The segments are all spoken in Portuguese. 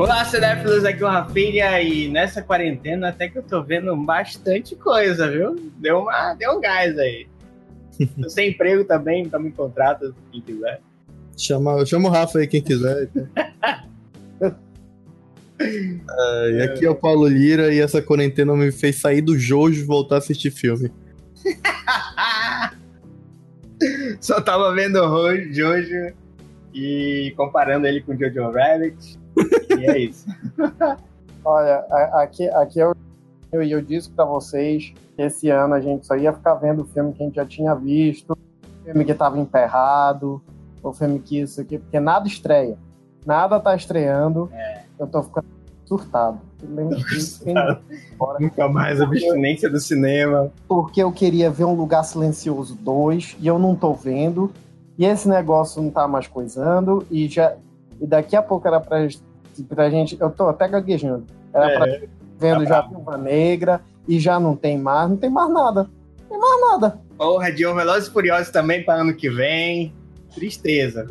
Olá, cinéfilos, aqui é o Rafinha e nessa quarentena até que eu tô vendo bastante coisa, viu? Deu, uma, deu um gás aí. tô sem emprego também, então me contrata quem quiser. Chama, chama o Rafa aí, quem quiser. uh, e aqui é o Paulo Lira e essa quarentena me fez sair do Jojo e voltar a assistir filme. Só tava vendo o Jojo e comparando ele com Jojo Rabbit. E é isso. Olha, aqui, aqui eu, eu, eu disse para vocês que esse ano a gente só ia ficar vendo filme que a gente já tinha visto, filme que tava emperrado, o filme que isso aqui, porque nada estreia. Nada tá estreando. É. Eu tô ficando surtado. Nunca mais abstinência do cinema. Porque eu queria ver um lugar silencioso 2 e eu não tô vendo. E esse negócio não tá mais coisando. E já e daqui a pouco era pra, pra gente. Eu tô até gaguejando. Era é, pra vendo tá já Viúva Negra e já não tem mais, não tem mais nada. Não tem mais nada. Porra, de Velozes e Furiosos também para ano que vem. Tristeza.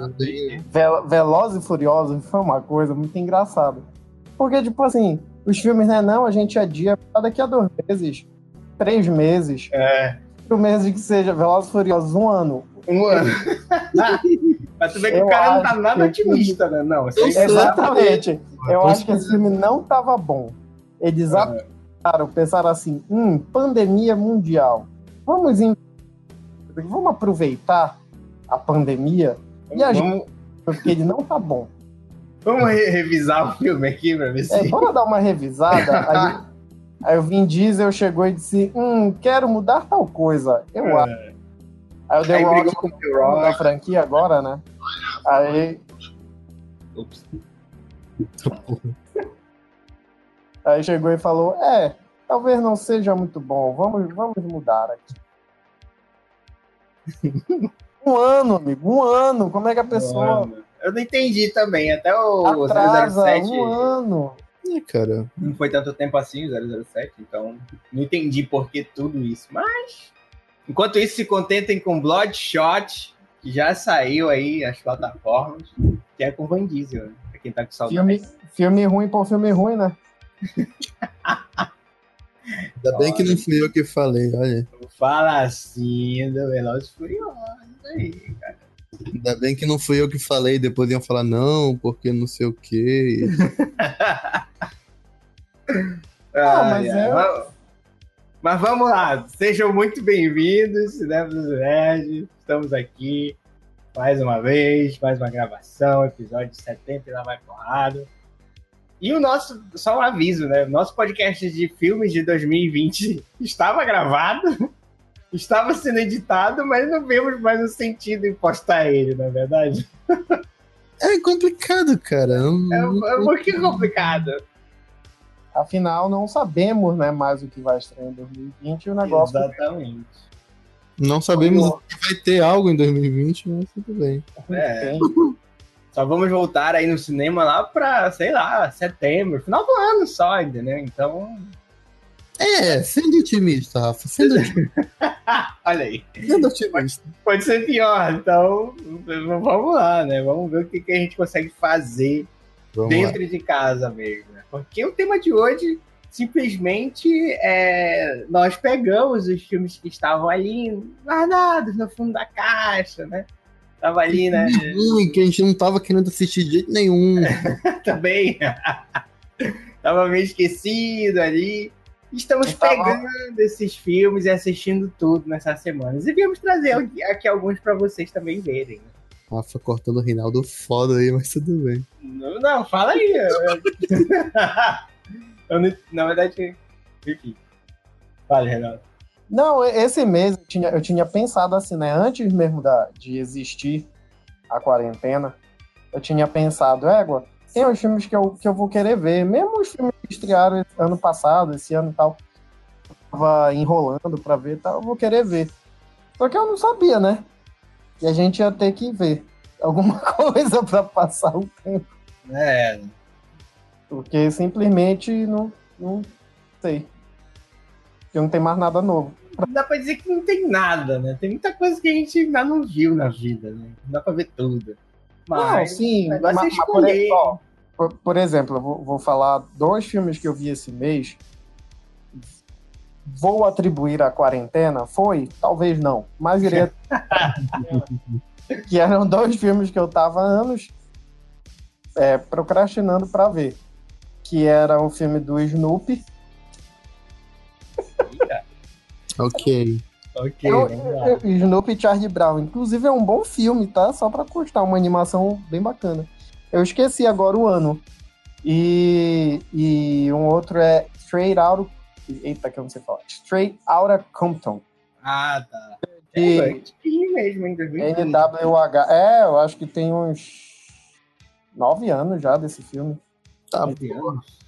Vel Velozes e Furiosos foi uma coisa muito engraçada. Porque, tipo assim, os filmes, né? Não, a gente adia daqui a dois meses, três meses. É. Um mês que seja Velozes e Furiosos, um ano. Um ano. Mas tu vê que eu o cara não tá nada otimista, né? Não, Exatamente. Eu acho que esse filme não tava bom. Eles é. pensaram assim, hum, pandemia mundial. Vamos, in... vamos aproveitar a pandemia e a vamos... gente... Porque ele não tá bom. Vamos re revisar o filme aqui pra ver se... É, vamos dar uma revisada. aí, aí o Vin Diesel chegou e disse, hum, quero mudar tal coisa. Eu é. acho Aí o The Rock com o Rock. da franquia agora, né? Aí. Ups. Aí chegou e falou: É, talvez não seja muito bom, vamos, vamos mudar aqui. um ano, amigo, um ano. Como é que a pessoa. Um Eu não entendi também, até o Atrasa, 007. Um ano. É, cara. Não foi tanto tempo assim o 007, então não entendi por que tudo isso, mas Enquanto isso, se contentem com Bloodshot, que já saiu aí as plataformas, que é com Van Diesel, né? Pra quem tá com saudade. Filme, filme ruim por filme ruim, né? Ainda bem que não fui eu que falei, olha. Fala assim do Velozes Furiosos aí, cara. Ainda bem que não fui eu que falei, depois iam falar, não, porque não sei o quê. ah, mas é... Mas vamos lá, sejam muito bem-vindos, Cinéfilos Nerd. Estamos aqui mais uma vez, mais uma gravação, episódio 70 e lá vai porrada. E o nosso, só um aviso, né? O nosso podcast de filmes de 2020 estava gravado, estava sendo editado, mas não vemos mais o sentido em postar ele, na é verdade. É complicado, cara. É, é um pouquinho complicado. Afinal, não sabemos né, mais o que vai estrear em 2020 e o negócio. Exatamente. Não sabemos se vai ter algo em 2020, mas tudo bem. É. Só vamos voltar aí no cinema lá pra, sei lá, setembro, final do ano só, entendeu? Então. É, sendo otimista, Rafa. Sendo otimista. Olha aí. Sendo otimista. Pode, pode, ser pior, então vamos lá, né? Vamos ver o que, que a gente consegue fazer vamos dentro lá. de casa mesmo. Porque o tema de hoje simplesmente é, nós pegamos os filmes que estavam ali guardados no fundo da caixa, né? Tava ali, né? Ruim, que a gente não tava querendo assistir de jeito nenhum. Também. tava meio esquecido ali. Estamos pegando esses filmes e assistindo tudo nessas semanas. E viemos trazer aqui alguns para vocês também verem. Rafa cortando o Reinaldo foda aí, mas tudo bem. Não, não fala aí. eu, na verdade, enfim. Fala, Reinaldo. Não, esse mês eu tinha, eu tinha pensado assim, né? Antes mesmo da, de existir a quarentena, eu tinha pensado, égua, tem os filmes que eu, que eu vou querer ver. Mesmo os filmes que estrearam ano passado, esse ano e tal, tava enrolando pra ver e tal, eu vou querer ver. Só que eu não sabia, né? E a gente ia ter que ver alguma coisa para passar o tempo. É. Porque simplesmente não, não sei. Porque não tem mais nada novo. Dá pra dizer que não tem nada, né? Tem muita coisa que a gente ainda não viu na vida, né? Não dá pra ver tudo. Mas, não, sim, mas, mas, por, ó, por, por exemplo, eu vou, vou falar dois filmes que eu vi esse mês. Vou atribuir a quarentena? Foi? Talvez não. Mas iria. que eram dois filmes que eu tava anos é, procrastinando para ver. Que era o filme do Snoopy. ok. Ok. Eu, eu, Snoopy e Charlie Brown. Inclusive é um bom filme, tá? Só pra constar, uma animação bem bacana. Eu esqueci agora o ano. E, e um outro é Straight Out. Eita, que eu não sei falar. Straight Outta Compton. Ah, tá. De É mesmo, em 2020. NWH. É, eu acho que tem uns nove anos já desse filme. Tá, Nove anos.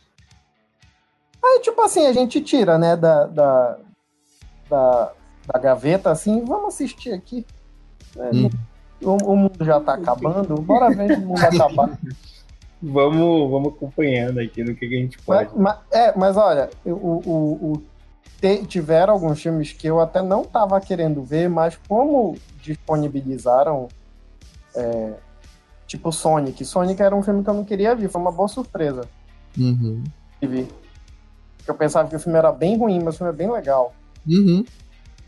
Aí, tipo assim, a gente tira, né, da, da, da, da gaveta, assim, vamos assistir aqui. né? Hum. O, o mundo já tá acabando, bora ver se o mundo acabar. Vamos, vamos acompanhando aqui no que, que a gente pode. Mas, mas- é, mas olha, o, o, o- te- tiveram alguns filmes que eu até não tava querendo ver, mas como disponibilizaram, é, tipo Sonic. Sonic era um filme que eu não queria ver, foi uma boa surpresa Uhum. de ver. Eu pensava que o filme era bem ruim, mas o filme é bem legal. Uhum.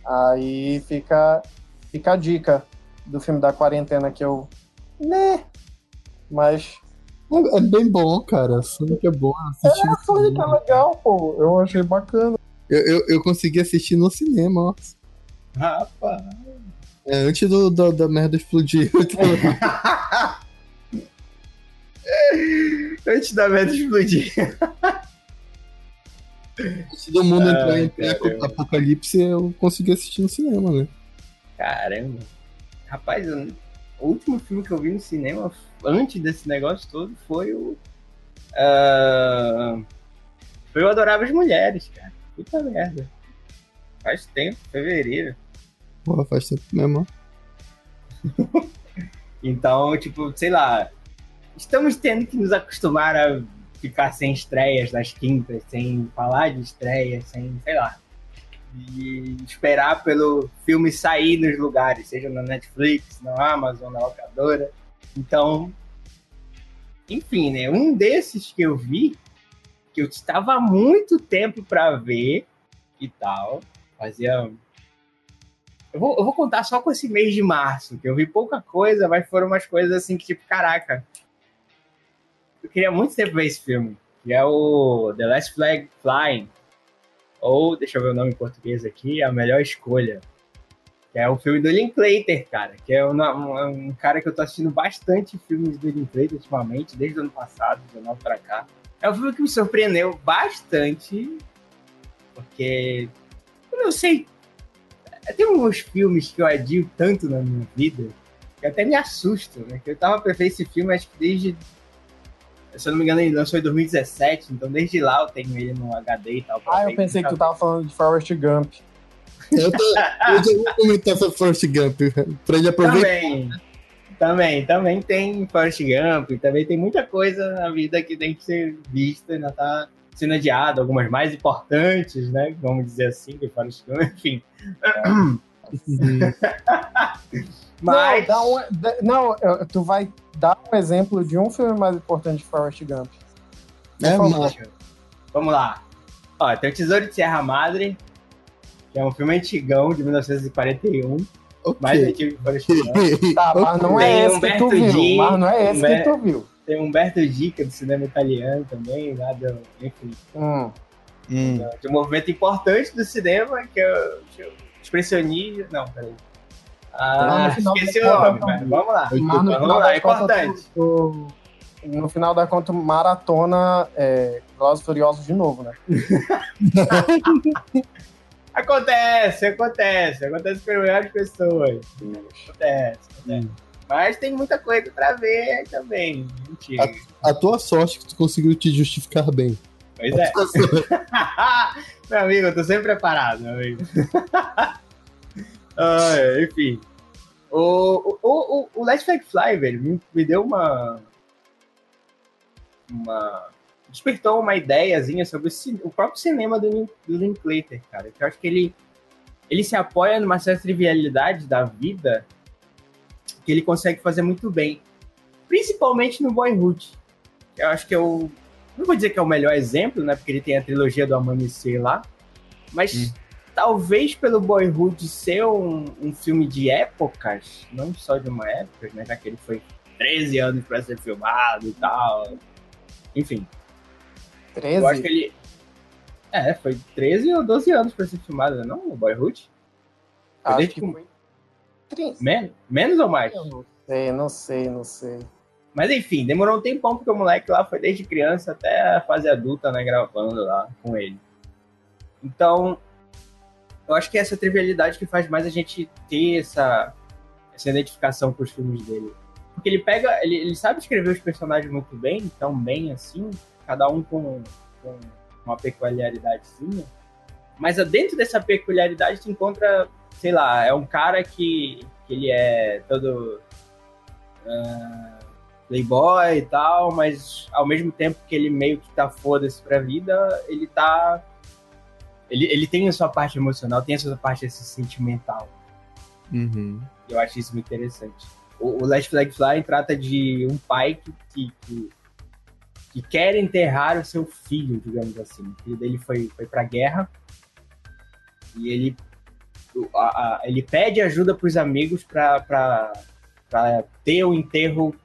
Aí fica, fica a dica do filme da quarentena que eu. Né? Mas. É, é bem bom, cara. Sonic é bom. eu assisti no É, Sonic é legal, pô. Eu achei bacana. Eu, eu, eu consegui assistir no cinema, ó. Rapaz. É, antes do, da, da merda explodir. Antes da merda explodir. antes do mundo entrar Ai, em caramba. apocalipse, eu consegui assistir no cinema, né? Caramba. Rapaz, eu- o último filme que eu vi no cinema antes desse negócio todo foi o. ah, foi o Adoráveis Mulheres, cara. Puta merda. Faz tempo, fevereiro. Porra, faz tempo mesmo. Então, tipo, sei lá. Estamos tendo que nos acostumar a ficar sem estreias nas quintas, sem falar de estreias, sem, sei lá. E esperar pelo filme sair nos lugares, seja na Netflix, na Amazon, na locadora. Então, enfim, né? Um desses que eu vi, que eu estava há muito tempo para ver e tal, fazia eu vou, eu vou contar só com esse mês de março, que eu vi pouca coisa, mas foram umas coisas assim que, tipo, caraca. Eu queria muito tempo ver esse filme, que é o The Last Flag Flying. Ou, deixa eu ver o nome em português aqui, A Melhor Escolha. Que é o filme do Linklater, cara. Que é um, um, um cara que eu tô assistindo bastante filmes do Linklater ultimamente, desde o ano passado, 19 pra cá. É um filme que me surpreendeu bastante, porque eu não sei tem uns filmes que eu adio tanto na minha vida que até me assustam, né? Que eu tava pra ver esse filme, acho que desde. Se eu não me engano, ele lançou em 2017, então desde lá eu tenho ele no HD e tal. Ah, eu pensei que tu tava falando de Forrest Gump. Eu, tô, eu já vou comentar sobre Forrest Gump, pra ele aproveitar. Também. Também, também tem Forrest Gump, também tem muita coisa na vida que tem que ser vista, ainda tá sendo adiado, algumas mais importantes, né? Vamos dizer assim, que Forrest Gump, enfim. Mas. Não, dá um, dá- não, tu vai dar um exemplo de um filme mais importante de Forrest Gump. É. Vamos lá. Ó, tem o Tesouro de Serra Madre, que é um filme antigão de 1941, mais Ok. antigo que Forrest Gump. Tá, mas não é Tem esse que tu Humberto viu. Mas não é esse que Humber- tu viu. Tem Humberto Dica, do cinema italiano também, lá do, enfim, Hum. Hum. de um movimento importante do cinema, que é o que é o expressionismo. Não, peraí. Lá Ah, no final esqueci o nome, mas vamos lá. Mas no Vamos final lá, é contas, importante. tu- tu- no final da conta, maratona é, Velozes Furiosos de novo, né? Acontece, acontece. Acontece com milhares de pessoas. Acontece, acontece. Mas tem muita coisa pra ver também. Mentira. A tua sorte que tu conseguiu te justificar bem. Pois é. meu amigo, eu tô sempre preparado, meu amigo. Ah, enfim. O, o, o, o Let's Flag Fly, velho, me, me deu uma. Uma. Despertou uma ideiazinha sobre o, o próprio cinema do, do Linklater, cara. Que eu acho que ele, ele se apoia numa certa trivialidade da vida que ele consegue fazer muito bem. Principalmente no Boyhood. eu acho que é o. Não vou dizer que é o melhor exemplo, né? Porque ele tem a trilogia do Amanhecer lá. Mas hum. Talvez pelo Boyhood ser um, um filme de épocas, não só de uma época, né? Já que ele foi 13 anos para ser filmado e tal. Enfim. 13? Eu acho que ele. É, foi 13 ou 12 anos para ser filmado, não? O Boyhood? Acho desde que foi. Men menos ou mais? Eu não sei, não sei, não sei. Mas enfim, demorou um tempão porque o moleque lá foi desde criança até a fase adulta, né, gravando lá com ele. Então, eu acho que é essa trivialidade que faz mais a gente ter essa, essa identificação com os filmes dele. Porque ele pega, ele, ele sabe escrever os personagens muito bem, tão bem assim, cada um com, com uma peculiaridadezinha. Mas dentro dessa peculiaridade se encontra, sei lá, é um cara que, que ele é todo uh, playboy e tal, mas ao mesmo tempo que ele meio que tá foda-se pra vida, ele tá. Ele, ele tem a sua parte emocional, tem a sua parte assim, sentimental. Uhum. Eu acho isso muito interessante. O, o Last Flag Fly trata de um pai que, que, que, que, quer enterrar o seu filho, digamos assim. O filho dele foi, foi pra guerra e ele, a, a, ele pede ajuda pros amigos para ter o enterro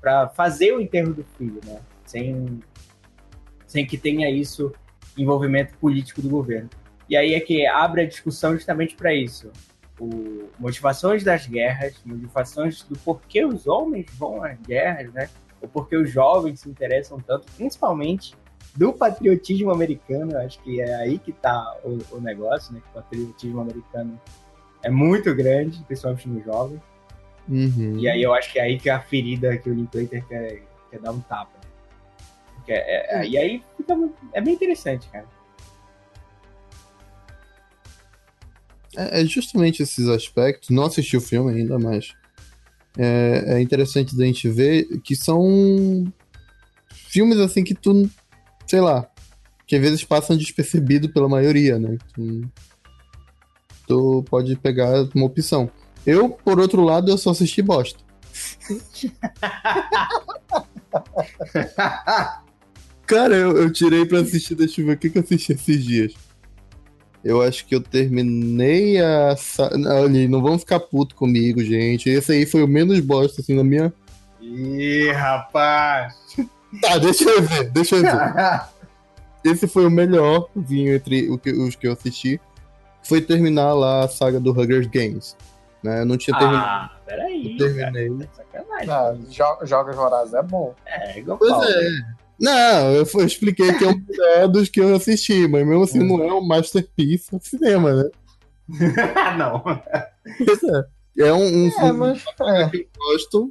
para fazer o enterro do filho, né? Sem, sem que tenha isso envolvimento político do governo. E aí é que abre a discussão justamente para isso. O, motivações das guerras, motivações do porquê os homens vão às guerras, né? Ou porquê os jovens se interessam tanto, principalmente do patriotismo americano. Acho que é aí que está o, o, negócio, né? O patriotismo americano é muito grande, principalmente nos jovens. Uhum. E aí eu acho que é aí que é a ferida que o Linklater quer, quer dar um tapa. É, é, e aí fica, é bem interessante, cara. É, é, justamente esses aspectos. Não assisti o filme ainda, mas é, é interessante da gente ver que são filmes assim que tu, sei lá, que às vezes passam despercebido pela maioria, né? Tu, tu pode pegar uma opção. Eu, por outro lado, eu só assisti bosta. Cara, eu, eu, tirei pra assistir, deixa eu ver o que, que eu assisti esses dias. Eu acho que eu terminei a. Olha, não vão ficar puto comigo, gente. Esse aí foi o menos bosta, assim, na minha. Ih, rapaz! Tá, deixa eu ver, deixa eu ver. Esse foi o melhor vinho entre os que eu assisti. Foi terminar lá a saga do Hunger Games. Né? Eu não tinha terminado. Ah, peraí. Eu terminei. Cara, é sacanagem. Ah, jo Jogos Vorazes é bom. É, igual Pois é. Não, eu, expliquei que é um dos que eu assisti, mas mesmo assim não é um masterpiece do cinema, né? não. Pois é. É um, um é, filme mas, é. que eu gosto.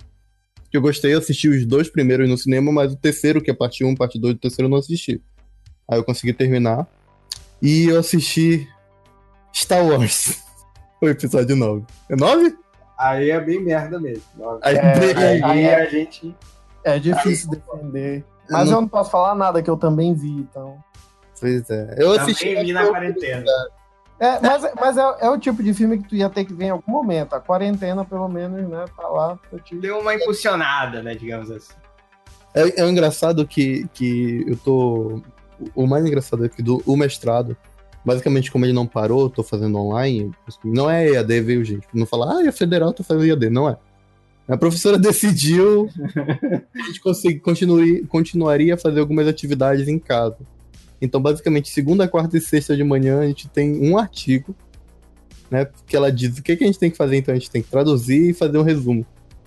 Que eu gostei, eu assisti os dois primeiros no cinema, mas o terceiro, que é parte 1, parte 2, o terceiro eu não assisti. Aí eu consegui terminar. E eu assisti Star Wars. o episódio 9. É 9? Aí é bem merda mesmo. Aí, é, aí, é, a gente. É difícil aí, defender. Mas eu não... eu não posso falar nada que eu também vi, então. Pois é. Eu também assisti. vi na quarentena. É, mas, mas é, é, o tipo de filme que tu ia ter que ver em algum momento. A quarentena, pelo menos, né, tá lá. Te... Deu uma impulsionada, né, digamos assim. É, é engraçado que, que eu tô. O mais engraçado é que do, o mestrado, basicamente, como ele não parou, tô fazendo online, não é EAD, viu, gente? Não falar, ah, é federal, tô fazendo EAD, não é. A professora decidiu que a gente consegui, continue, continuaria a fazer algumas atividades em casa. Então, basicamente, segunda, quarta e sexta de manhã, a gente tem um artigo, né? Que ela diz o que, que a gente tem que fazer, então a gente tem que traduzir e fazer um resumo.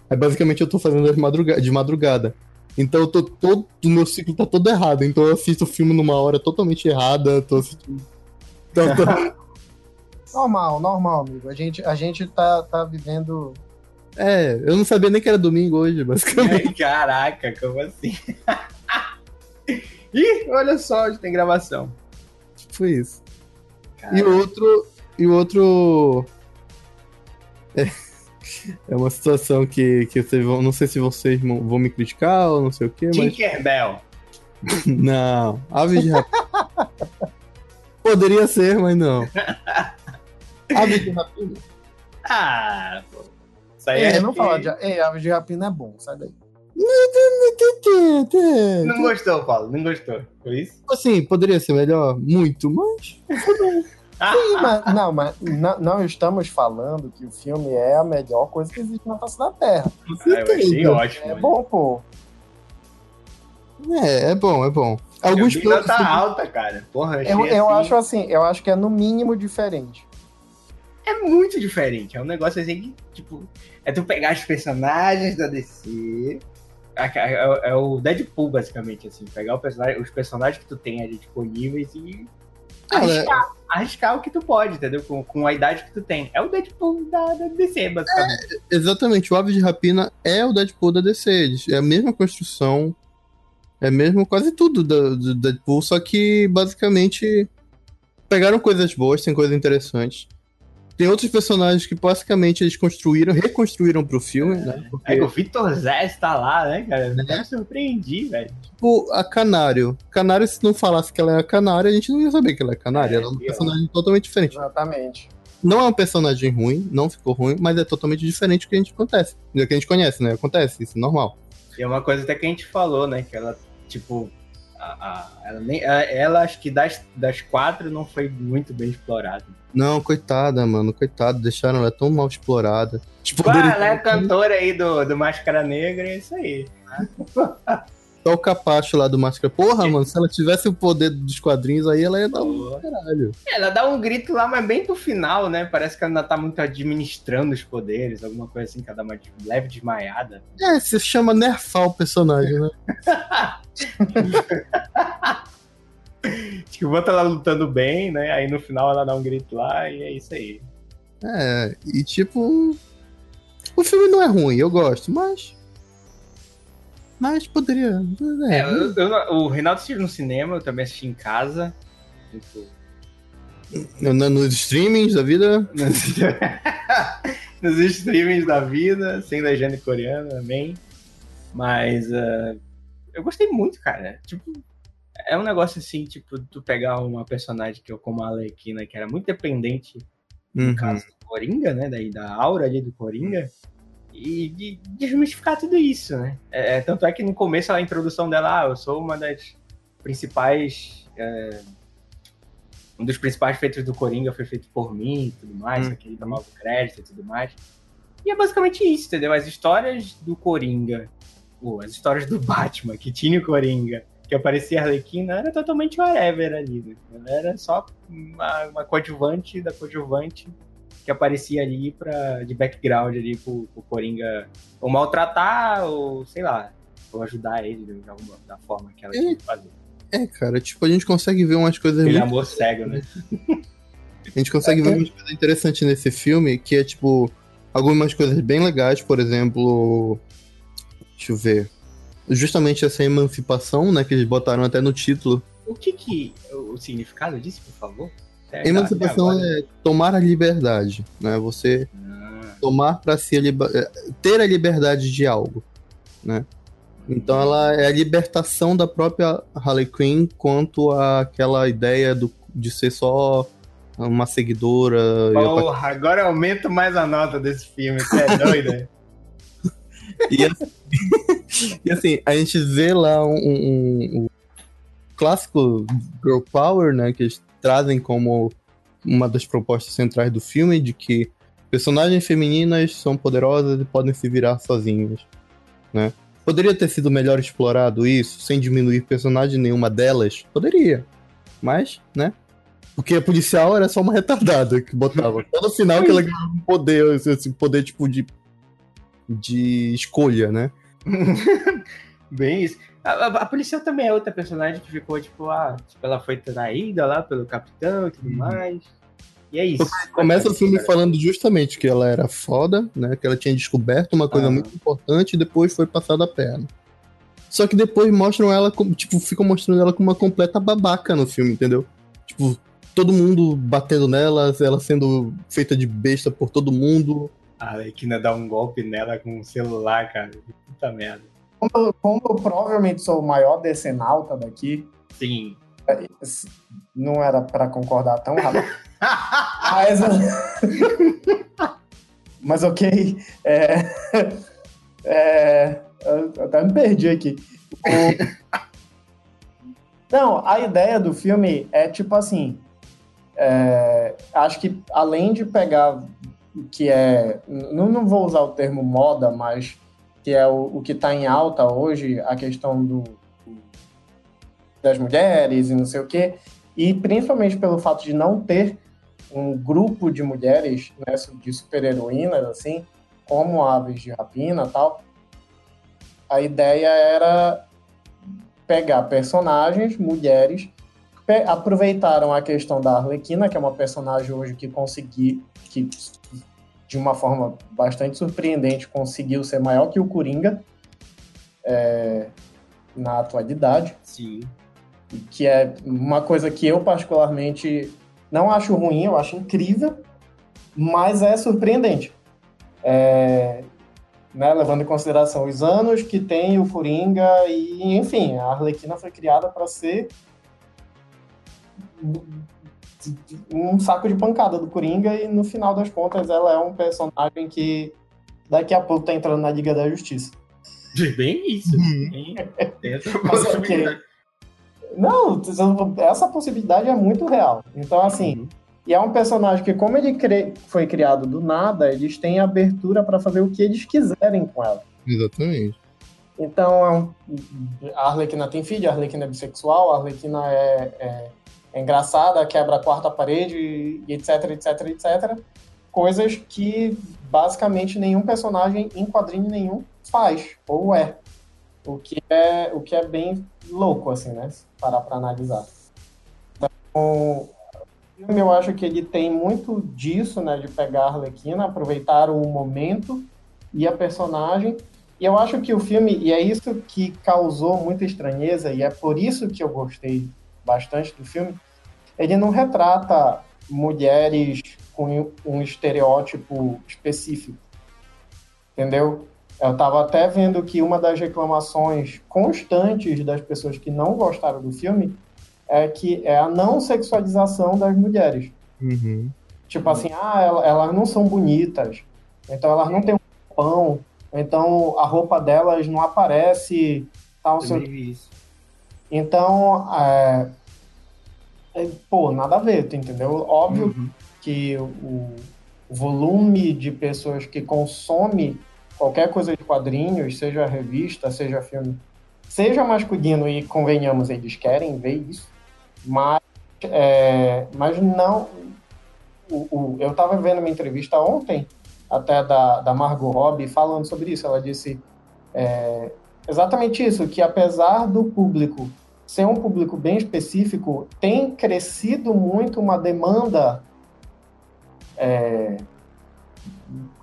Aí, basicamente, eu tô fazendo de madrugada. De madrugada. Então, eu tô todo. O meu ciclo tá todo errado. Então, eu assisto o filme numa hora totalmente errada. Tô assistindo então, normal, normal, amigo. A gente, a gente tá, tá vivendo. É, eu não sabia nem que era domingo hoje, basicamente. Caraca, como assim? Ih, olha só, hoje tem gravação. Foi isso. Caraca. E o outro. E o outro. É, é uma situação que, que vocês vão. Não sei se vocês vão me criticar ou não sei o quê, mas. Tinkerbell. não, Aves de Rapina. Poderia ser, mas não. Aves de rapina. Ah, pô. Isso aí é, é não que... fala de. Ei, aves de rapina é bom, sai daí. Não gostou, Paulo, não gostou. Foi isso? Assim, poderia ser melhor, muito, mas. Sim, mas, não, mas não, não, estamos falando que o filme é a melhor coisa que existe na face da Terra. Ah, eu achei ótimo. É bom, pô. É, é bom, é bom. Alguns eu pontos. tá alta, cara. Porra, eu, eu assim... acho assim, eu acho que é no mínimo diferente. É muito diferente. É um negócio assim que, tipo, é tu pegar os personagens da DC. É, é, o Deadpool, basicamente, assim. Pegar personagem, os personagens que tu tem ali disponíveis e arriscar, arriscar o que tu pode, entendeu? Com, com a idade que tu tem. É o Deadpool da, da DC, basicamente. É, exatamente. O Ave de Rapina é o Deadpool da DC. É a mesma construção. É mesmo quase tudo do, do Deadpool, só que basicamente pegaram coisas boas, tem coisas interessantes. Tem outros personagens que basicamente eles construíram, reconstruíram pro filme, é, né? Porque... É, o Victor Zé está lá, né, cara? Eu me surpreendi, velho. Tipo, a Canário. Canário, se não falasse que ela é Canário, a gente não ia saber que ela é Canário. É, ela é um personagem totalmente diferente. Exatamente. Não é um personagem ruim, não ficou ruim, mas é totalmente diferente do que a gente acontece. Do que a gente conhece, né? Acontece, isso é normal. E é uma coisa até que a gente falou, né? Que ela, tipo, a, a, ela, nem, a, ela, acho que das, das quatro não foi muito bem explorada. Não, coitada, mano, coitado, deixaram ela tão mal explorada. Tipo, ah, ela é cantora aí do, do Máscara Negra, é isso aí. Só o capacho lá do Máscara. Porra, mano, se ela tivesse o poder dos quadrinhos aí, ela ia dar um caralho. É, ela dá um grito lá, mas bem pro final, né? Parece que ela ainda tá muito administrando os poderes, alguma coisa assim, que ela dá uma leve desmaiada. É, se chama nerfar o personagem, né? que bota ela lutando bem, né? Aí no final ela dá um grito lá e é isso aí. É, e tipo. O filme não é ruim, eu gosto, mas. Mas poderia. É, é eu, eu, o Reinaldo assistiu no cinema, eu também assisti em casa. Tipo... Nos streamings da vida? Nos streamings da vida, sem legenda coreana, amém. Mas uh, eu gostei muito, cara. Tipo, é um negócio assim, tipo, tu pegar uma personagem que eu como a Alequina, que era muito dependente, no uhum. caso do Coringa, né? Daí da aura ali do Coringa, e de desmistificar tudo isso, né? É, é, tanto é que no começo a introdução dela, ah, eu sou uma das principais. É, um dos principais feitos do Coringa foi feito por mim e tudo mais, que ele tomava crédito e tudo mais. E é basicamente isso, entendeu? As histórias do Coringa, ou as histórias do Batman, que tinha o Coringa, que aparecia a Arlequina, era totalmente whatever ali. Né? Ela era só uma, uma coadjuvante da coadjuvante que aparecia ali pra, de background ali pro, pro Coringa ou maltratar, ou sei lá, ou ajudar ele de alguma da forma que ela tinha que fazer. É, cara, tipo, a gente consegue ver umas coisas. Muito... amor cego, né? a gente consegue é, ver umas coisas interessantes nesse filme, que é, tipo, algumas coisas bem legais, por exemplo. Deixa eu ver justamente essa emancipação, né, que eles botaram até no título. O que que o significado disso, por favor? É, emancipação é tomar a liberdade, né? Você ah. tomar para si a é, ter a liberdade de algo, né? Então ela é a libertação da própria Harley Quinn quanto àquela ideia do, de ser só uma seguidora. Porra, agora aumenta mais a nota desse filme, você é doido, né? e, assim, e assim, a gente vê lá um, um, um, clássico Girl Power, né? Que eles trazem como uma das propostas centrais do filme, de que personagens femininas são poderosas e podem se virar sozinhas, né? Poderia ter sido melhor explorado isso, sem diminuir personagem nenhuma delas? Poderia. Mas, né? Porque a policial era só uma retardada que botava. Só no final que ela ganhava um poder, esse poder tipo de de escolha, né? Bem isso. A, a, a, policial também é outra personagem que ficou, tipo, ah, tipo, ela foi traída lá pelo capitão e tudo uhum. mais. E é isso. Começa o filme falando justamente que ela era foda, né? Que ela tinha descoberto uma coisa ah. muito importante e depois foi passada a perna. Só que depois mostram ela, como, tipo, ficam mostrando ela como uma completa babaca no filme, entendeu? Tipo, todo mundo batendo nela, ela sendo feita de besta por todo mundo. A Alequina dá um golpe nela com um celular, cara. Puta merda. Como, como eu provavelmente sou o maior decenalta daqui. Sim. Não era para concordar tão rápido. mas, mas ok. É, é, eu até me perdi aqui. Não, a ideia do filme é tipo assim. É, acho que além de pegar o que é. Não, não vou usar o termo moda, mas que é o, o que está em alta hoje, a questão do, das mulheres e não sei o quê, e principalmente pelo fato de não ter um grupo de mulheres, né, de super-heroínas, assim, como aves de rapina tal, a ideia era pegar personagens, mulheres, aproveitaram a questão da Arlequina, que é uma personagem hoje que consegui, que de uma forma bastante surpreendente conseguiu ser maior que o Coringa é, na atualidade. Sim. Que é uma coisa que eu particularmente não acho ruim, eu acho incrível, mas é surpreendente. É, né, levando em consideração os anos que tem o Coringa e, enfim, a Arlequina foi criada para ser um saco de pancada do Coringa e no final das contas ela é um personagem que daqui a pouco tá entrando na Liga da Justiça. Bem isso. Uhum. Bem, essa possibilidade. Não, essa possibilidade é muito real. Então, assim, uhum. e é um personagem que, como ele cre... foi criado do nada, eles têm abertura para fazer o que eles quiserem com ela. Exatamente. Então, é a Arlequina tem filho, a Arlequina é bissexual, a Arlequina é, é é engraçada, quebra a quarta parede, e etc, etc, etc. Coisas que basicamente nenhum personagem em quadrinho nenhum faz, ou é. O que é, o que é bem louco, assim, né? Se parar pra analisar. Então, eu acho que ele tem muito disso, né? De pegar a Arlequina, aproveitar o momento e a personagem. E eu acho que o filme, e é isso que causou muita estranheza, e é por isso que eu gostei bastante do filme, ele não retrata mulheres com um estereótipo específico. Entendeu? Eu estava até vendo que uma das reclamações constantes das pessoas que não gostaram do filme é que é a não sexualização das mulheres. Uhum. Tipo assim, ah, elas não são bonitas, então elas não têm um pão, então a roupa delas não aparece tal. Seu... Então, é, é, pô, nada a ver, tu entendeu? Óbvio uhum. que o, o volume de pessoas que consome qualquer coisa de quadrinhos, seja revista, seja filme, seja masculino e convenhamos, eles querem ver isso, mas, é, mas não. O, o, eu estava vendo uma entrevista ontem, até da, da Margot Robbie, falando sobre isso. Ela disse é, exatamente isso, que apesar do público ser um público bem específico, tem crescido muito uma demanda é,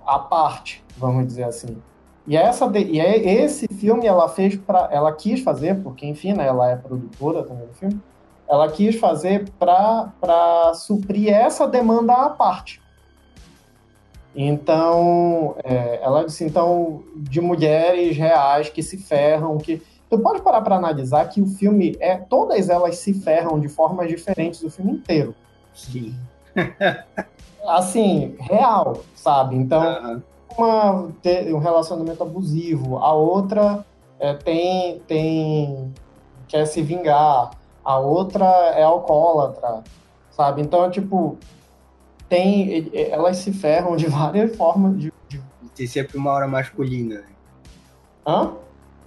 à parte, vamos dizer assim. E essa e é, esse filme ela fez para ela quis fazer, porque enfim, né, ela é produtora também do filme. Ela quis fazer para suprir essa demanda à parte. Então, é, ela disse então de mulheres reais que se ferram, que Tu pode parar para analisar que o filme é todas elas se ferram de formas diferentes o filme inteiro. Sim. assim, real, sabe? Então, uhum. uma tem um relacionamento abusivo, a outra é, tem tem quer se vingar, a outra é alcoólatra, sabe? Então, tipo, tem elas se ferram de várias formas de, de... tem sempre uma hora masculina. Né? Hã?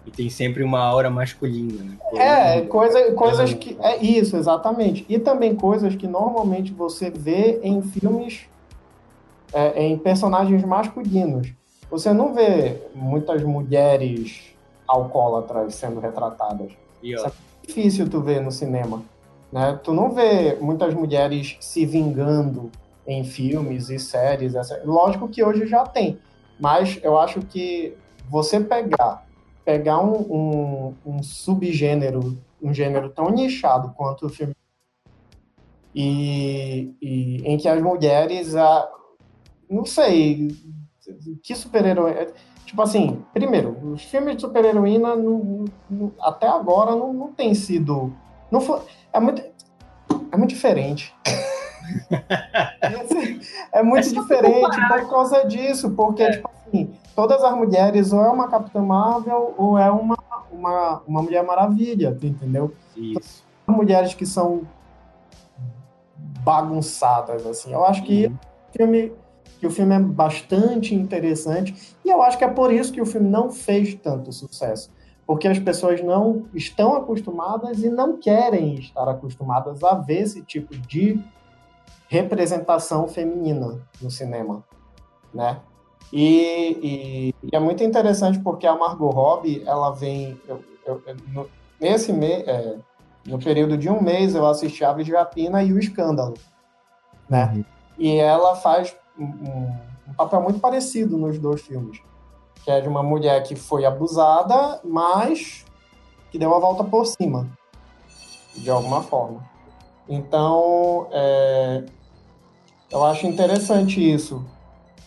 E tem sempre uma aura masculina, né? é, coisa, coisas que. É isso, exatamente. E também coisas que normalmente você vê em filmes, é, em personagens masculinos. Você não vê muitas mulheres alcoólatras sendo retratadas. Isso é difícil tu ver no cinema. Né? Tu não vê muitas mulheres se vingando em filmes e séries. Essa... Lógico que hoje já tem. Mas eu acho que você pegar pegar um, um, um subgênero, um gênero tão nichado quanto o filme e, e, em que as mulheres, a, não sei, que super-herói. Tipo assim, primeiro, os filmes de super-heroína até agora não, não tem sido. Não foi, é, muito, é muito diferente. é muito é diferente por causa disso, porque, tipo assim, todas as mulheres ou é uma Capitã Marvel ou é uma, uma, uma Mulher Maravilha, entendeu? Isso. Mulheres que são bagunçadas, assim. Eu acho que, uhum. o filme, que o filme é bastante interessante e eu acho que é por isso que o filme não fez tanto sucesso. Porque as pessoas não estão acostumadas e não querem estar acostumadas a ver esse tipo de representação feminina no cinema, né? E, e, e, é muito interessante porque a Margot Robbie, ela vem... Eu, eu, no, nesse mês... É, no período de um mês, eu assisti Aves de Rapina e O Escândalo, né? Uhum. E ela faz um, um, papel muito parecido nos dois filmes, que é de uma mulher que foi abusada, mas que deu a volta por cima, de alguma forma. Então, é, eu acho interessante isso.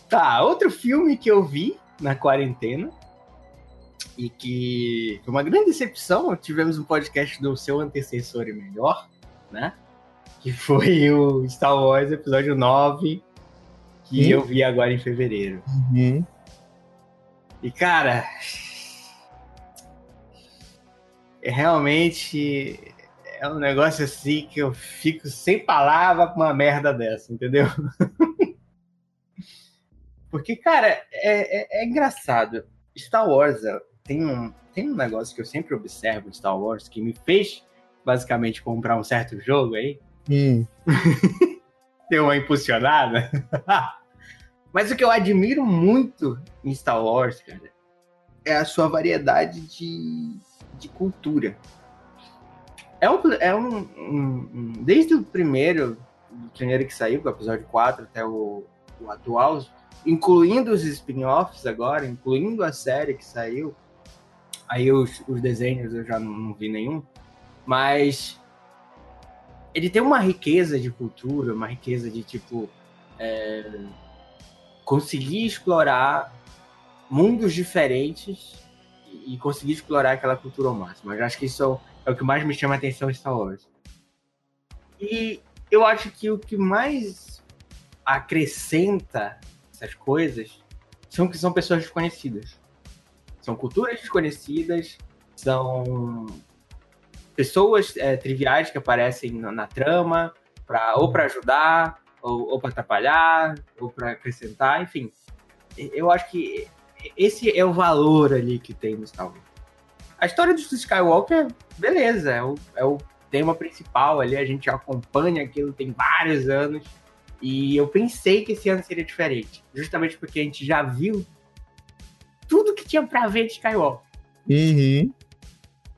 Tá, outro filme que eu vi na quarentena e que foi uma grande decepção. Tivemos um podcast do seu antecessor e melhor, né? Que foi o Star Wars Episódio 9, que eu vi agora em fevereiro. Uhum. E, cara, é realmente é um negócio assim que eu fico sem palavra com uma merda dessa, entendeu? Porque, cara, é, é, é engraçado. Star Wars tem um, tem um negócio que eu sempre observo em Star Wars que me fez basicamente comprar um certo jogo aí. Hum. Deu uma impulsionada. Mas o que eu admiro muito em Star Wars, cara, é a sua variedade de, de cultura. É um, é um, um, um Desde o primeiro, o primeiro que saiu, o episódio 4 até o, o atual, incluindo os spin-offs agora, incluindo a série que saiu, Aí os, os desenhos eu já não, não vi nenhum. Mas ele tem uma riqueza de cultura, uma riqueza de tipo. É, conseguir explorar mundos diferentes e conseguir explorar aquela cultura ao máximo. Eu acho que isso é o que mais me chama a atenção em Star Wars. E eu acho que o que mais acrescenta essas coisas são que são pessoas desconhecidas. São culturas desconhecidas, são pessoas é, triviais que aparecem na, na trama, pra, ou para ajudar, ou, ou para atrapalhar, ou para acrescentar, enfim. Eu acho que esse é o valor ali que tem no Star Wars. A história do Skywalker, beleza, é o, é o tema principal ali, a gente acompanha aquilo tem vários anos. E eu pensei que esse ano seria diferente, justamente porque a gente já viu tudo que tinha pra ver de Skywalker. Uhum.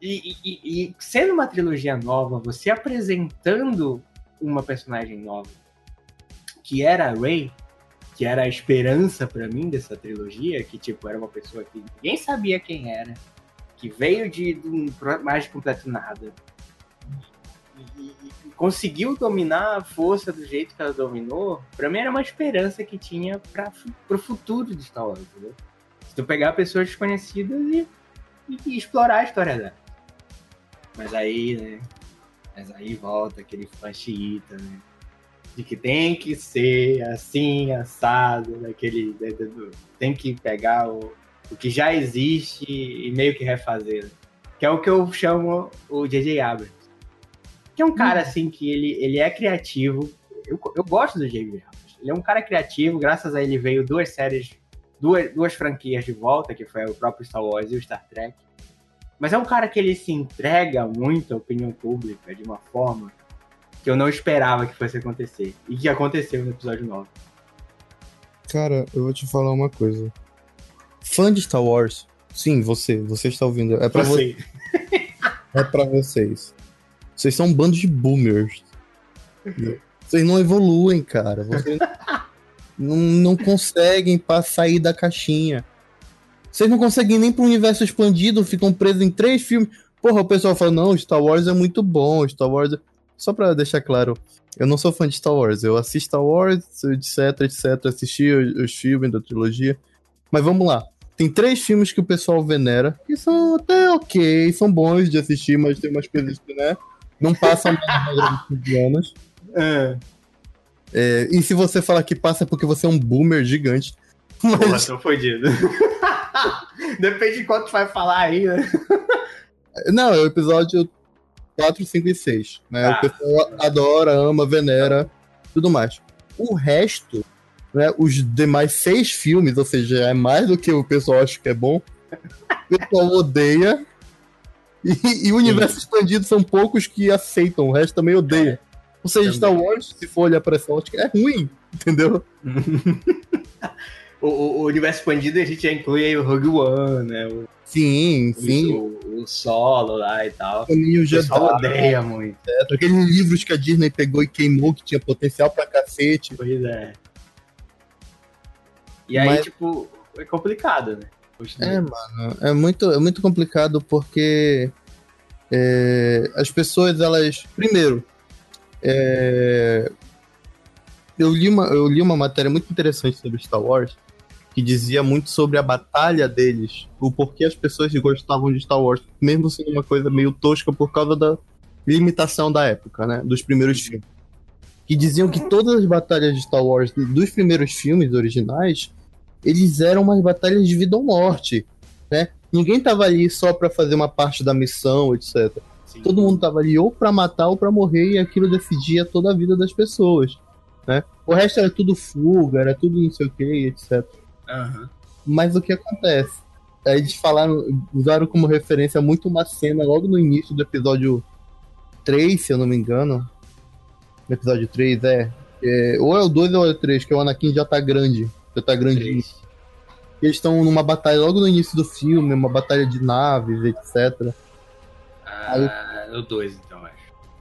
E, e, e, sendo uma trilogia nova, você apresentando uma personagem nova, que era a Rey, que era a esperança para mim dessa trilogia, que tipo era uma pessoa que ninguém sabia quem era, que veio de, de um mais completo nada, e, conseguiu dominar a força do jeito que ela dominou, para mim era uma esperança que tinha para o futuro de Star Wars, entendeu? tu pegar pessoas desconhecidas e, e, explorar a história dela. Mas aí, né? Mas aí volta aquele fã né? De que tem que ser assim, assado, daquele. Tem que pegar o, o que já existe e meio que refazer. Né? Que é o que eu chamo o J.J. Abrams. Que é um cara, hum. assim, que ele, ele é criativo. Eu, eu gosto do J.J. Abrams. Ele é um cara criativo, graças a ele veio duas séries duas, duas franquias de volta, que foi o próprio Star Wars e o Star Trek. Mas é um cara que ele se entrega muito à opinião pública de uma forma que eu não esperava que fosse acontecer. E que aconteceu no episódio 9. Cara, eu vou te falar uma coisa. Fã de Star Wars, sim, você, você está ouvindo. É pra você. é para vocês. Vocês são um bando de boomers. Vocês não evoluem, cara. Vocês não, não conseguem para sair da caixinha. Vocês não conseguem nem para o universo expandido, ficam presos em três filmes. Porra, o pessoal fala, não, Star Wars é muito bom, Star Wars... É... Só pra deixar claro, eu não sou fã de Star Wars, eu assisto Star Wars, etc, etc, assisti os, os filmes da trilogia. Mas vamos lá, tem três filmes que o pessoal venera, que são até ok, são bons de assistir, mas tem umas coisas que, né, não passam de anos. É. É, e se você falar que passa é porque você é um boomer gigante. Mas... Porra, tô fodido. Depende de quanto tu vai falar aí, né? Não, é o episódio 4, 5 e 6. Né? Ah. O pessoal adora, ama, venera, tudo mais. O resto, né, os demais seis filmes, ou seja, é mais do que o pessoal acha que é bom, o pessoal odeia. E, e o universo expandido são poucos que aceitam, o resto também odeia. Ou seja, Star Wars, se for olhar pra essa ótica, é ruim, entendeu? o, o, universo expandido a gente já inclui aí o Rogue One, né? O, sim, sim. O, o, solo lá e tal. O já odeia muito. É, aqueles livros que a Disney pegou e queimou, que tinha potencial pra cacete. Pois é. E aí, Mas... tipo, é complicado, né? É, mano, é muito, é muito complicado porque é, as pessoas, elas. Primeiro, é, eu, li uma, eu li uma matéria muito interessante sobre Star Wars que dizia muito sobre a batalha deles, o porquê as pessoas gostavam de Star Wars, mesmo sendo uma coisa meio tosca por causa da limitação da época, né, dos primeiros filmes. Que diziam que todas as batalhas de Star Wars dos primeiros filmes originais, eles eram umas batalhas de vida ou morte, né? Ninguém tava ali só para fazer uma parte da missão, etc. Sim. Todo mundo tava ali ou para matar ou para morrer e aquilo decidia toda a vida das pessoas, né? O resto era tudo fuga, era tudo não sei o que, etc. Uhum. Mas o que acontece? Eles falaram, usaram como referência muito uma cena logo no início do episódio 3, se eu não me engano. No episódio 3, é. é ou é o 2 ou é o 3, que o Anakin já tá grande. Já tá grandinho. Eles estão numa batalha logo no início do filme, uma batalha de naves, etc. Ah, Aí, o 2,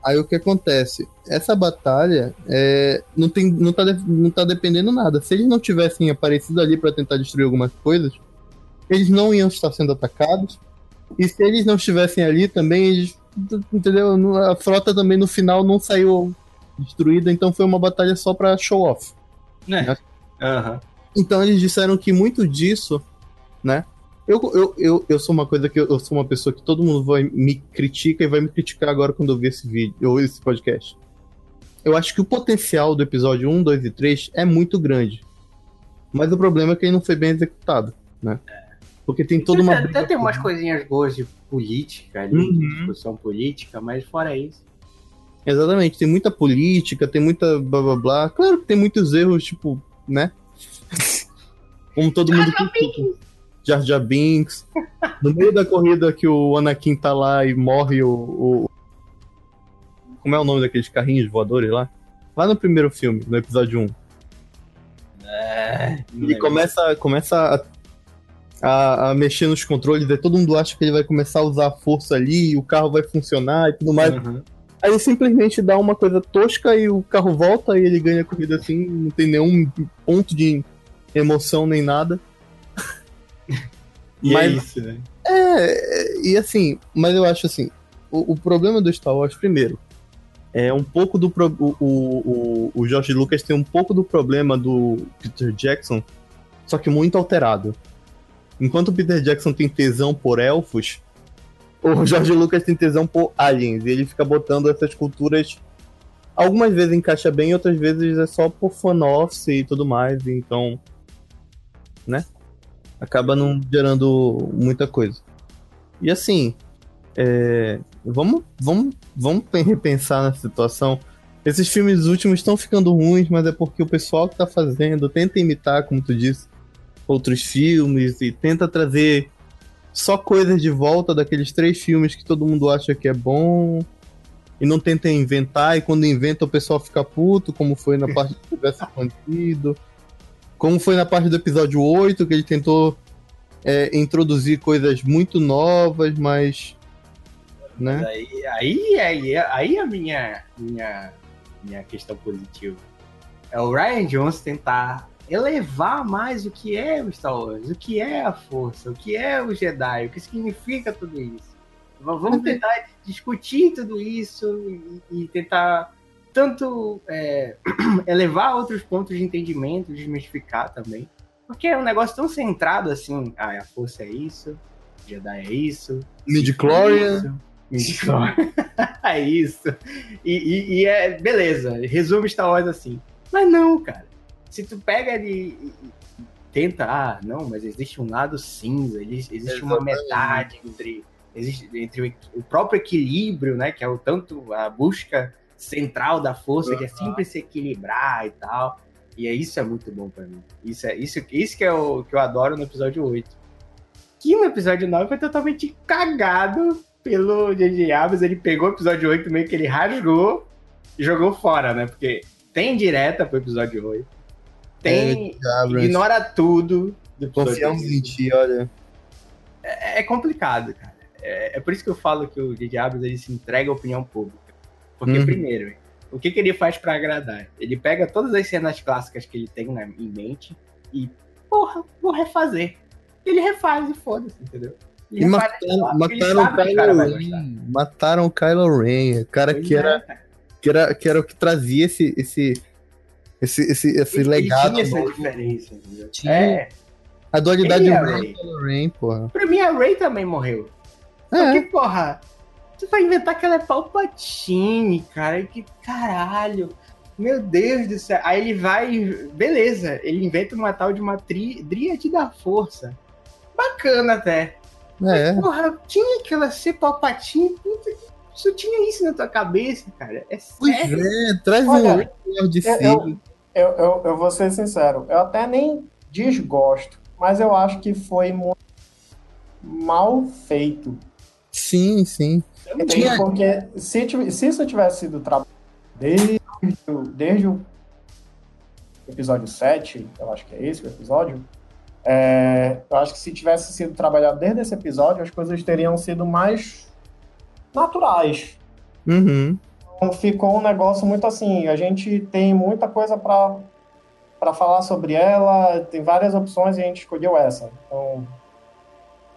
Aí o que acontece? Essa batalha é, não, tem, não, tá, não tá dependendo nada. Se eles não tivessem aparecido ali para tentar destruir algumas coisas, eles não iam estar sendo atacados. E se eles não estivessem ali também, eles, entendeu? A frota também no final não saiu destruída, então foi uma batalha só para show off. É. Né? Uhum. Então eles disseram que muito disso, né, eu, eu, eu, eu sou uma coisa que eu, eu, sou uma pessoa que todo mundo vai me critica e vai me criticar agora quando eu ver esse vídeo ou esse podcast. Eu acho que o potencial do episódio 1, 2 e 3 é muito grande. Mas o problema é que ele não foi bem executado, né? Porque tem toda uma. Até tem umas coisinhas boas de política ali, uhum. de discussão política, mas fora isso. Exatamente, tem muita política, tem muita blá blá blá. Claro que tem muitos erros, tipo, né? Como todo mundo. Jar Jar Binks. No meio da corrida que o Anakin tá lá e morre o, o, Como é o nome daqueles carrinhos voadores lá? Lá no primeiro filme, no episódio 1. É, ele começa, começa a, a, a, mexer nos controles, e todo mundo acha que ele vai começar a usar a força ali, e o carro vai funcionar e tudo mais. Uhum. Aí simplesmente dá uma coisa tosca e o carro volta e ele ganha a corrida assim, não tem nenhum ponto de emoção nem nada. E é mas, é isso, né? É, e assim, mas eu acho assim, o, o, problema do Star Wars, primeiro, é um pouco do. Pro, o, o, o George Lucas tem um pouco do problema do Peter Jackson, só que muito alterado. Enquanto o Peter Jackson tem tesão por elfos, o George Lucas tem tesão por aliens. E ele fica botando essas culturas. Algumas vezes encaixa bem, outras vezes é só por fan-office e tudo mais. Então. Acaba não gerando muita coisa. E assim, é, vamos, vamos, vamos repensar na situação. Esses filmes últimos estão ficando ruins, mas é porque o pessoal que tá fazendo tenta imitar, como tu disse, outros filmes e tenta trazer só coisas de volta daqueles três filmes que todo mundo acha que é bom e não tenta inventar, e quando inventa o pessoal fica puto, como foi na parte do universo expandido. Como foi na parte do episódio 8, que ele tentou é, introduzir coisas muito novas, mas. Né? Mas aí, aí, aí, aí a minha, minha, minha questão positiva. É o Ryan Jones tentar elevar mais o que é o Star Wars, o que é a força, o que é o Jedi, o que significa tudo isso. Vamos tentar discutir tudo isso e, e tentar tanto é, elevar outros pontos de entendimento, desmistificar também. Porque é um negócio tão centrado assim, ah, a força é isso, Jedi é isso. Midichlorian. Midichlorian. é isso. E, e, e, é, beleza, resume Star Wars assim. Mas não, cara. Se tu pega ele e, tenta, ah, não, mas existe um lado cinza, existe Exatamente. uma metade entre existe entre o próprio equilíbrio, né? Que é o tanto a busca central da força, uhum. que é sempre se equilibrar e tal. E é, isso é muito bom para mim. Isso é isso, isso que é o que eu adoro no episódio 8. Que no episódio 9 foi totalmente cagado pelo J.J. Abrams. Ele pegou o episódio 8 meio que ele rasgou e jogou fora, né? Porque tem direta pro episódio 8. Tem. É, ignora tudo. Confiamos em ti, olha. É, é complicado, cara. É, é, por isso que eu falo que o J.J. Abrams ele se entrega à opinião pública. Porque, uhum. primeiro, o que, que ele faz para agradar? Ele pega todas as cenas clássicas que ele tem na, em mente e, porra, vou refazer. Ele refaz e foda-se, entendeu? E, mataram, mataram o Kylo Ren. Mataram o Kylo Ren, o cara que era, é, que era que era o que trazia esse esse esse esse, esse ele, legado. Ele tinha essa diferença, entendeu? Tinha. É. A dualidade do Kylo Ren, porra. Pra mim a Rey também morreu. É. Porque, porra, tu vai inventar que ela é Palpatine, cara. Que caralho. Meu Deus do céu. Aí ele vai. Beleza, ele inventa uma tal de uma tri, Dríade da Força. Bacana até. É. Mas, porra, tinha que ela ser Palpatine. Só tinha isso na tua cabeça, cara. É sério. é, traz Olha, um de eu, eu, eu, eu vou ser sincero. Eu até nem desgosto. Mas eu acho que foi muito mal feito. Sim, sim. Tinha... Porque se, se isso tivesse sido trabalhado desde, desde o episódio 7, eu acho que é esse o episódio, é, eu acho que se tivesse sido trabalhado desde esse episódio, as coisas teriam sido mais naturais. Uhum. Então ficou um negócio muito assim, a gente tem muita coisa para para falar sobre ela, tem várias opções e a gente escolheu essa. Então,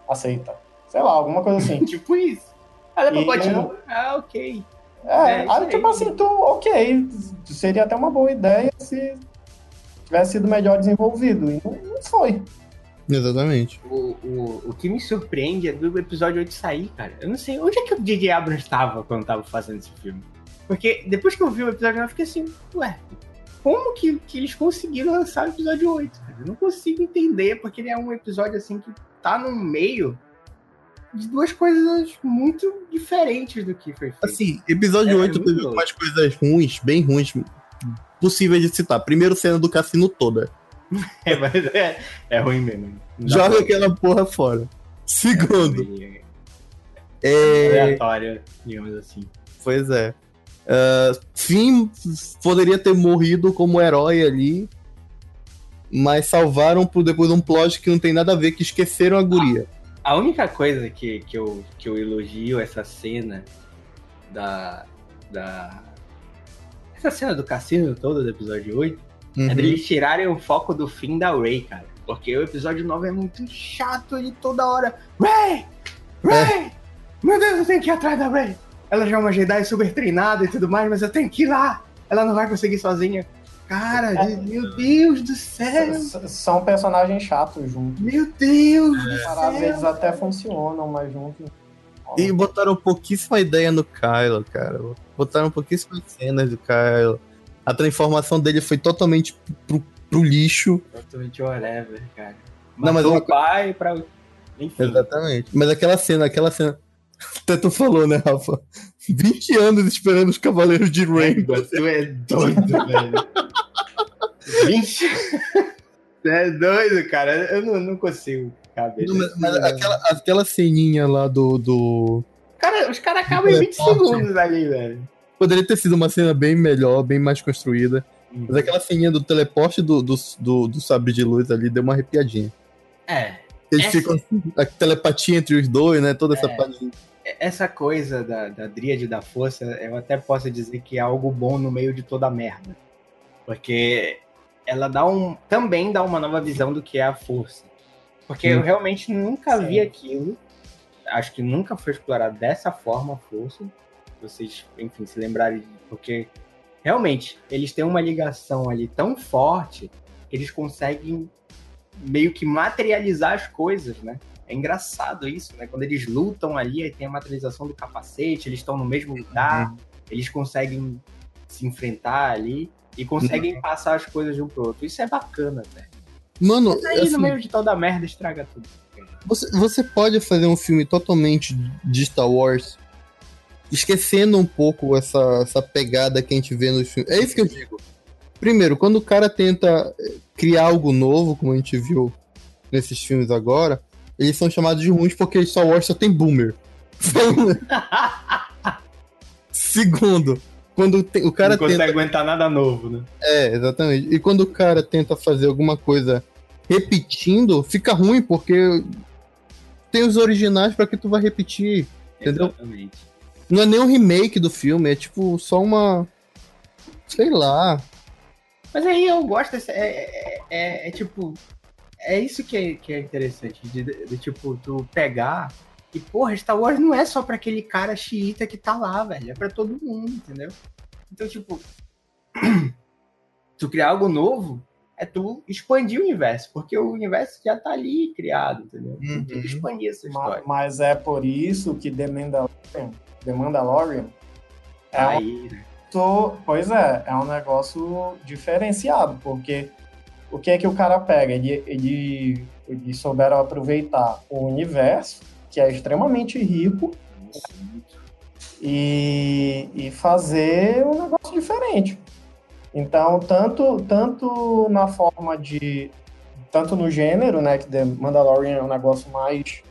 aceita. Sei lá, alguma coisa assim. tipo isso. Ela é e... Ah, ok. É, é aí, tipo assim, tu, ok, seria até uma boa ideia se tivesse sido melhor desenvolvido. E não, não foi. Exatamente. O, o, o que me surpreende é do episódio 8 sair, cara. Eu não sei onde é que o J.J. Abrams estava quando estava fazendo esse filme. Porque depois que eu vi o episódio 9, eu fiquei assim, ué, como que, que eles conseguiram lançar o episódio 8? Cara? Eu não consigo entender, porque ele é um episódio assim que tá no meio de duas coisas muito diferentes do que foi feito. Assim, episódio é, 8 teve algumas coisas ruins, bem ruins, possíveis de citar. Primeiro, cena do cassino toda. é, mas é, é ruim mesmo. Joga pra... aquela porra fora. Segundo. É, é... Aleatório, digamos assim. Pois é. Uh, Finn poderia ter morrido como herói ali, mas salvaram por depois de um plot que não tem nada a ver, que esqueceram a guria. A única coisa que, que, eu, que eu elogio essa cena da, da. Essa cena do cassino todo do episódio 8 uhum. é de eles tirarem o foco do fim da Ray, cara. Porque o episódio 9 é muito chato, ele toda hora. Ray! Ray! É. Meu Deus, eu tenho que ir atrás da Ray! Ela já é uma Jedi super treinada e tudo mais, mas eu tenho que ir lá! Ela não vai conseguir sozinha. Cara, é. meu Deus do céu! São personagens chatos juntos. Meu Deus é. do céu! Às vezes até funcionam, mas juntos. E botaram pouquíssima ideia no Kylo, cara. Botaram pouquíssimas cenas do Kylo. A transformação dele foi totalmente pro, pro lixo. Totalmente whatever, cara. Matou não, mas o uma... pai pra. Enfim. Exatamente. Mas aquela cena, aquela cena. Até tu falou, né, Rafa? 20 anos esperando os Cavaleiros de Rain. Tu é doido, velho. 20? é doido, cara. Eu não, não consigo caber. Não, mas, mas aquela, aquela ceninha lá do. do... Cara, os caras acabam em 20 segundos ali, velho. Poderia ter sido uma cena bem melhor, bem mais construída. Uhum. Mas aquela ceninha do teleporte do, do, do, do sabre de luz ali deu uma arrepiadinha. É. Eles essa... ficam assim, a telepatia entre os dois, né? Toda essa é. parte. Essa coisa da, da dríade da força, eu até posso dizer que é algo bom no meio de toda a merda. Porque ela dá um também dá uma nova visão do que é a força. Porque hum. eu realmente nunca Sim. vi aquilo. Acho que nunca foi explorado dessa forma a força. Vocês, enfim, se lembrarem, porque realmente eles têm uma ligação ali tão forte que eles conseguem meio que materializar as coisas, né? É engraçado isso, né? Quando eles lutam ali, aí tem a materialização do capacete, eles estão no mesmo lugar, uhum. eles conseguem se enfrentar ali e conseguem uhum. passar as coisas de um pro outro. Isso é bacana, velho. Mano, Mas aí assim, no meio de toda a merda estraga tudo. Você, você pode fazer um filme totalmente de Star Wars, esquecendo um pouco essa, essa pegada que a gente vê nos filmes. É isso que eu digo. Primeiro, quando o cara tenta criar algo novo, como a gente viu nesses filmes agora, eles são chamados de ruins porque Star Wars só tem boomer. Segundo, quando tem, o cara não consegue tenta... aguentar nada novo, né? É, exatamente. E quando o cara tenta fazer alguma coisa repetindo, fica ruim porque tem os originais para que tu vai repetir, entendeu? Exatamente. Não é nem um remake do filme, é tipo só uma sei lá. Mas aí eu gosto desse, é, é, é, é tipo é isso que é, que é interessante de, de, de, tipo tu pegar e porra, Star Wars não é só para aquele cara xiita que tá lá, velho, é para todo mundo, entendeu? Então, tipo, tu criar algo novo, é tu expandir o universo, porque o universo já tá ali criado, entendeu? Uhum. Que expandir essa história. Mas, é por isso que The Mandalorian, The Mandalorian é Aí, né? Pois é, é um negócio diferenciado, porque o que é que o cara pega? Ele, ele, ele souberam aproveitar o universo, que é extremamente rico, e, e fazer um negócio diferente. Então, tanto, tanto na forma de. Tanto no gênero, né? Que The Mandalorian é um negócio mais.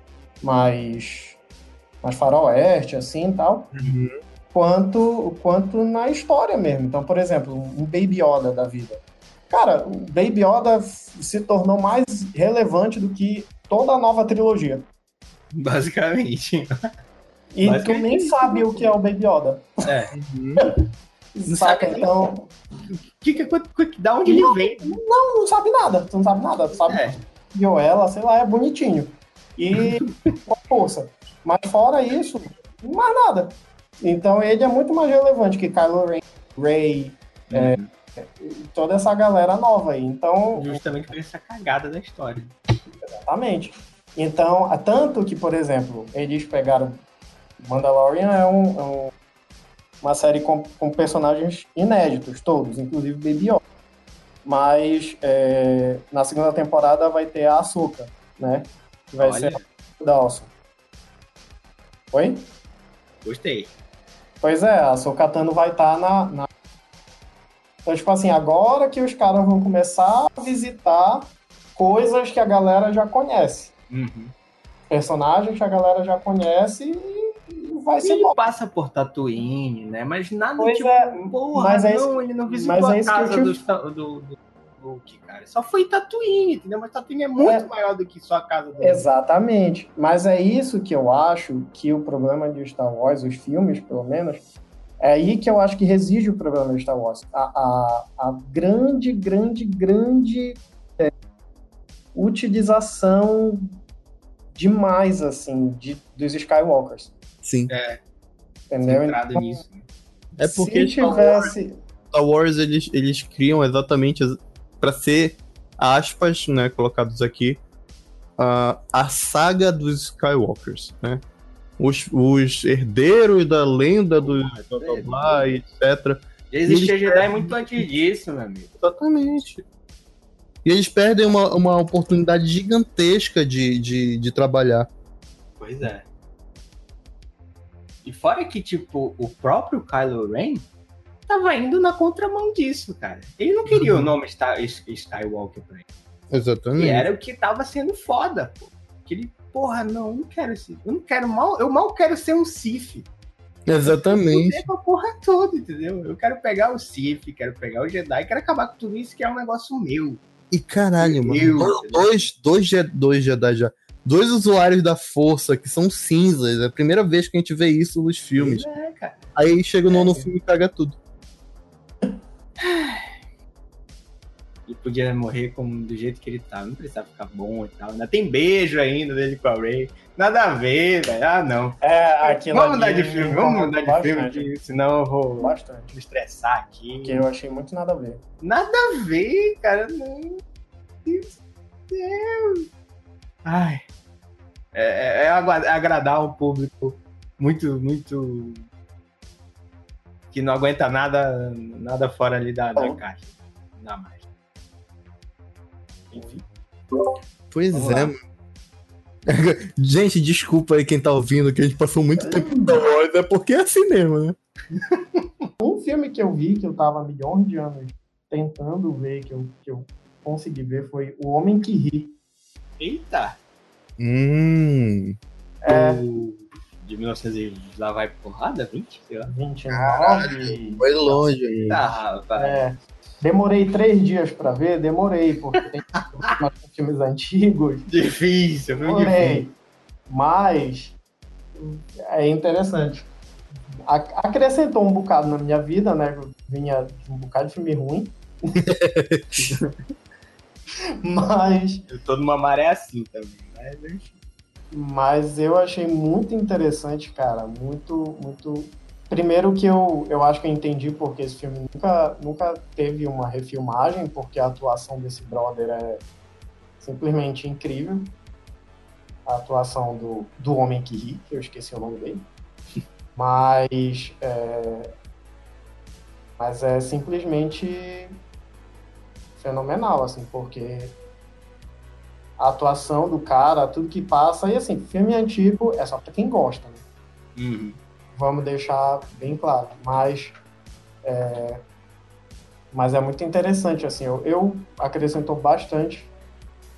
mais. mais faroeste, assim e tal. Uhum. Quanto, quanto na história mesmo. Então, por exemplo, um Baby Yoda da vida. Cara, o Baby Yoda se tornou mais relevante do que toda a nova trilogia. Basicamente. E Basicamente. tu nem sabe o que é o Baby Yoda. É. Uhum. Saca, então. Que, que, que, da onde não, ele vem? Não, não sabe nada. Tu não sabe nada. Tu sabe é. que ela, sei lá, é bonitinho. E com força. Mas fora isso, mais nada. Então ele é muito mais relevante que Kylo Ren, Rey, é, uhum. é, toda essa galera nova aí. Então. Justamente por essa cagada da história. Exatamente. Então, tanto que, por exemplo, eles pegaram. Mandalorian é um, é um uma série com, com personagens inéditos, todos, inclusive Baby Yoda. Mas é, na segunda temporada vai ter a Ahsoka, né? Que vai Olha. ser a Dawson. Oi? Gostei. Pois é, a Ahsoka Tano vai estar tá na, na... Então, tipo assim, agora que os caras vão começar a visitar coisas que a galera já conhece. Uhum. Personagens que a galera já conhece e vai ser ele bom. passa por Tatooine, né? Mas nada pois tipo, é, porra, mas é não, ele não visitou a casa do, do, do, Cara. Só foi Tatooine, entendeu? Mas Tatooine é muito é, maior do que só a casa dele. Exatamente. Mas é isso que eu acho que o problema de Star Wars, os filmes, pelo menos, é aí que eu acho que reside o problema de Star Wars. A, a, a grande, grande, grande é, utilização demais, assim, de, dos Skywalkers. Sim. É. Entendeu? Então, nisso. É porque se tivesse. Star Wars, eles, eles criam exatamente para ser, aspas, né, colocados aqui, uh, a saga dos Skywalkers, né? Os, os herdeiros da lenda do é, etc. Existia Jedi perdem... muito antes disso, meu amigo. Exatamente. E eles perdem uma, uma oportunidade gigantesca de, de, de trabalhar. Pois é. E fora que, tipo, o próprio Kylo Ren tava indo na contramão disso, cara. Ele não queria uhum. o nome Star, Skywalker pra ele. Exatamente. E era o que tava sendo foda, pô. Que ele, porra, não, não quero esse. Eu não quero mal. Eu mal quero ser um Sith. Exatamente. Eu quero porra toda, entendeu? Eu quero pegar o Sith, quero pegar o Jedi, quero acabar com tudo isso que é um negócio meu. E caralho, meu, mano. Dois, dois, dois Jedi já dois usuários da força que são cinzas. É a primeira vez que a gente vê isso nos filmes. É, cara. Aí chega no, é. no filme e caga tudo. Ele podia morrer como, do jeito que ele tá. Não precisava ficar bom e tal. Ainda tem beijo ainda dele com a Ray. Nada a ver, velho. Ah, não. É, aquilo vamos mudar de filme, vamos mudar de bastante. filme, que, senão eu vou bastante. me estressar aqui. Porque eu achei muito nada a ver. Nada a ver, cara. Não. Meu Deus. Ai é, é, é agradar um público muito, muito que não aguenta nada, nada fora ali da, da caixa. Nada mais. Enfim. Pois Vamos é. Lá. gente, desculpa aí quem tá ouvindo, que a gente passou muito tempo na voz, é porque é assim mesmo, né? Um filme que eu vi, que eu tava milhões de anos tentando ver, que eu, que eu consegui ver, foi O Homem que Ri. Eita! Hum. É, De 1900 lá vai porrada? 20? Sei lá. 29. Foi longe aí. Tá, rapaz. É, demorei três dias pra ver, demorei, porque tem filmes antigos. Difícil, difícil. Demorei. Mas é interessante. Acrescentou um bocado na minha vida, né? Vinha de um bocado de filme ruim. Mas Eu tô numa maré assim também. Mas, enfim. Mas eu achei muito interessante, cara. Muito, muito. Primeiro que eu, eu acho que eu entendi porque esse filme nunca, nunca teve uma refilmagem, porque a atuação desse brother é simplesmente incrível. A atuação do, do Homem que Ri, que eu esqueci o nome dele. Mas é, mas é simplesmente fenomenal, assim, porque a atuação do cara, tudo que passa. E assim, filme antigo é só pra quem gosta, né? Uhum. Vamos deixar bem claro. Mas é, mas é muito interessante, assim. Eu, eu acrescentou bastante.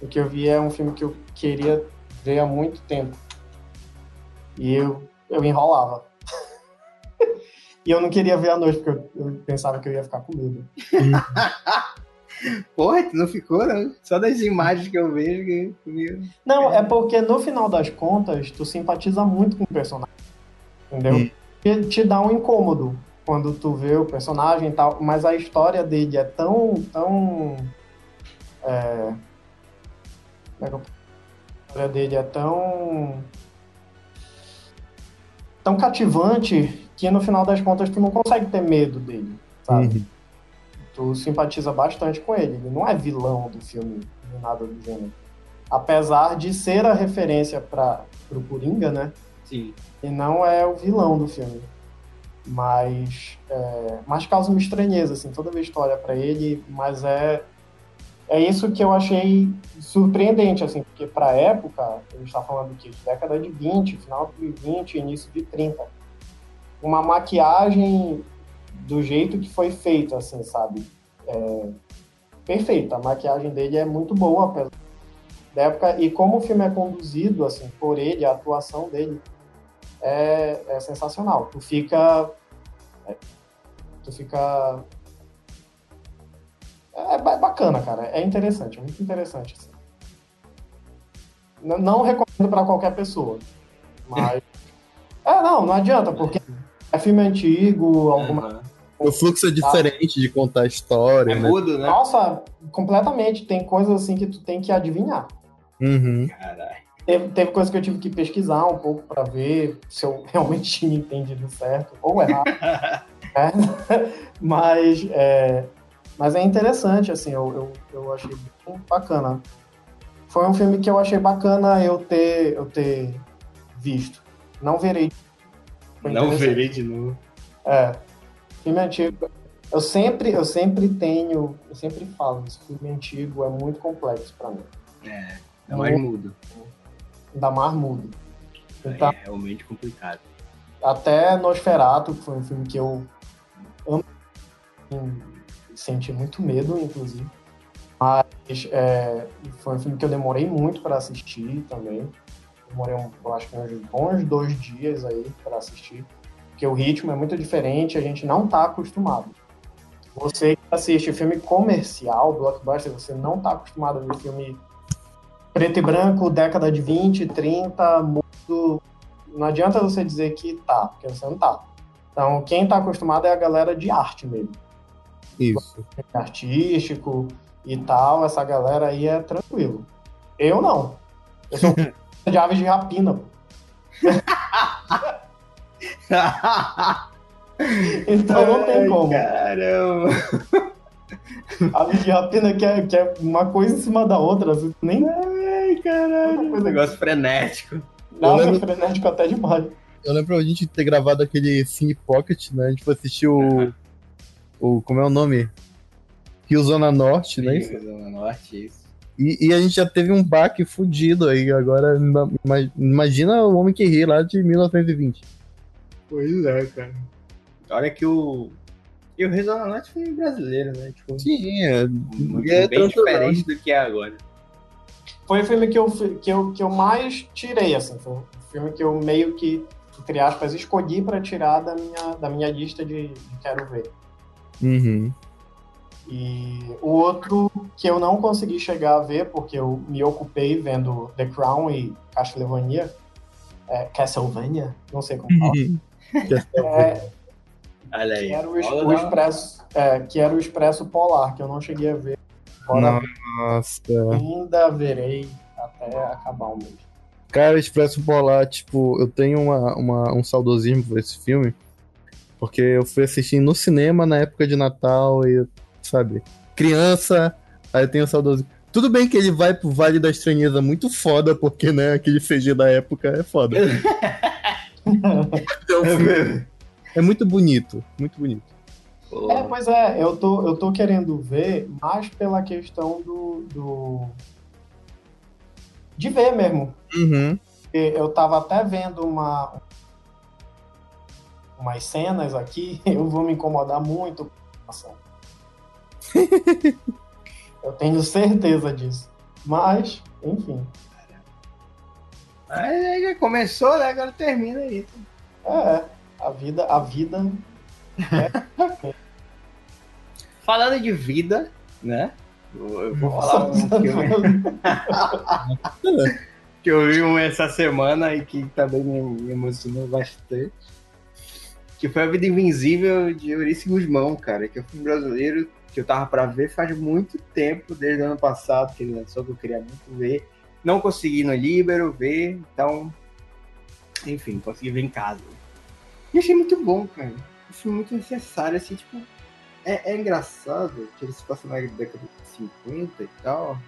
O que eu vi é um filme que eu queria ver há muito tempo. E eu, eu enrolava. e eu não queria ver à noite, porque eu, eu pensava que eu ia ficar com medo. Porra, tu não ficou, não? Só das imagens que eu vejo que. Não, é porque no final das contas, tu simpatiza muito com o personagem. Entendeu? Hum. E te dá um incômodo quando tu vê o personagem e tal, mas a história dele é tão. tão. É... Como é que eu... A história dele é tão. tão cativante que no final das contas tu não consegue ter medo dele, sabe? Uhum. Tu simpatiza bastante com ele. Ele não é vilão do filme, nem nada do gênero. Apesar de ser a referência para o Coringa, né? Sim. E não é o vilão do filme. Mas, é, mas causa uma estranheza, assim, toda vez que tu olha pra ele, mas é, é isso que eu achei surpreendente, assim, porque pra época, a gente tá falando aqui de década de 20, final de 20, início de 30. Uma maquiagem do jeito que foi feito, assim, sabe? É, perfeita. A maquiagem dele é muito boa, apesar da época. E como o filme é conduzido, assim, por ele, a atuação dele é, é sensacional. Tu fica. é, tu fica. É, ba- bacana, cara. É interessante, é muito interessante. Assim. N- Não recomendo pra qualquer pessoa. Mas. é, não, não adianta, porque é filme antigo, alguma Aham. O fluxo é diferente de contar a história, É né? mudo, né? Nossa, completamente. Tem coisas assim que tu tem que adivinhar. Uhum. Caralho. Teve, teve coisa que eu tive que pesquisar um pouco pra ver se eu realmente tinha entendido certo ou errado. né? mas, é, mas é interessante, assim, eu, eu, eu achei bacana. Foi um filme que eu achei bacana eu ter, eu ter visto. Não verei. Não verei de novo. É. Filme antigo. Eu sempre, eu sempre tenho, eu sempre falo, esse filme antigo é muito complexo pra mim. É, é mais mudo. Ainda mais mudo. Então, É realmente complicado. até Nosferatu, que foi um filme que eu amo, senti muito medo, inclusive. Mas é, foi um filme que eu demorei muito para assistir também. Demorei, um, eu acho que uns bons dois dias aí para assistir. Porque o ritmo é muito diferente, a gente não tá acostumado. Você que assiste filme comercial, blockbuster, você não tá acostumado a ver filme preto e branco, década de 20, 30, mudo. Não adianta você dizer que tá, porque você não tá. Então, quem tá acostumado é a galera de arte mesmo. Isso. Artístico e tal, essa galera aí é tranquilo. Eu não. Eu sou de aves de rapina. Então não tem como. Caramba. Aves de rapina que é, que é uma coisa em cima da outra. assim, Nem Ai, caralho. Coisa- Negócio frenético. nada lembro- frenético até demais. Eu lembro a gente ter gravado aquele Cine Pocket, né? A gente foi assistir o. o como é o nome? Rio Zona Norte, né? Sim, Zona Norte, isso. E, e, a gente já teve um baque fudido aí. Agora, imagina o Homem que Ri lá de 1920. Pois é, cara. Olha que o. E o Rezo Norte foi brasileiro, né? Tipo, Sim, é. Muito, é bem diferente do que é agora. Foi o filme que eu, que eu, que eu mais tirei, assim. Foi um filme que eu meio que, entre aspas, escolhi para tirar da minha, da minha lista de, de quero ver. Uhum. E o outro que eu não consegui chegar a ver, porque eu me ocupei vendo The Crown e Castlevania, é, Castlevania, não sei como fala. Uhum. É, Olha aí. Que era o, o expresso, é, que era o Expresso Polar, que eu não cheguei a ver. Nossa. Ainda verei até acabar o mês. Cara, Expresso Polar, tipo, eu tenho uma, uma, um saudosismo por esse filme, porque eu fui assistir no cinema na época de Natal e sabe? Criança, aí tem o saudoso. Tudo bem que ele vai pro Vale da Estranheza muito foda, porque, né, aquele CG da época é foda. então, é, é muito bonito, muito bonito. É, pois é, eu tô, eu tô querendo ver mais pela questão do. do... de ver mesmo. Uhum. Eu tava até vendo uma, umas cenas aqui, eu vou me incomodar muito com a eu tenho certeza disso. Mas, enfim. Mas já começou, né? Agora termina aí. É, a vida, a vida. É... Falando de vida, né? Eu vou falar um que eu... que eu vi um essa semana e que também me emocionou bastante. Que foi A Vida Invisível de Eurice Guzmão, cara, que é um filme brasileiro que eu tava para ver faz muito tempo, desde o ano passado que ele lançou, que eu queria muito ver. Não consegui no Libero ver, então, enfim, consegui ver em casa. E achei muito bom, cara. Achei muito necessário, assim, tipo, é, é engraçado que ele se passa na década de 50 e tal.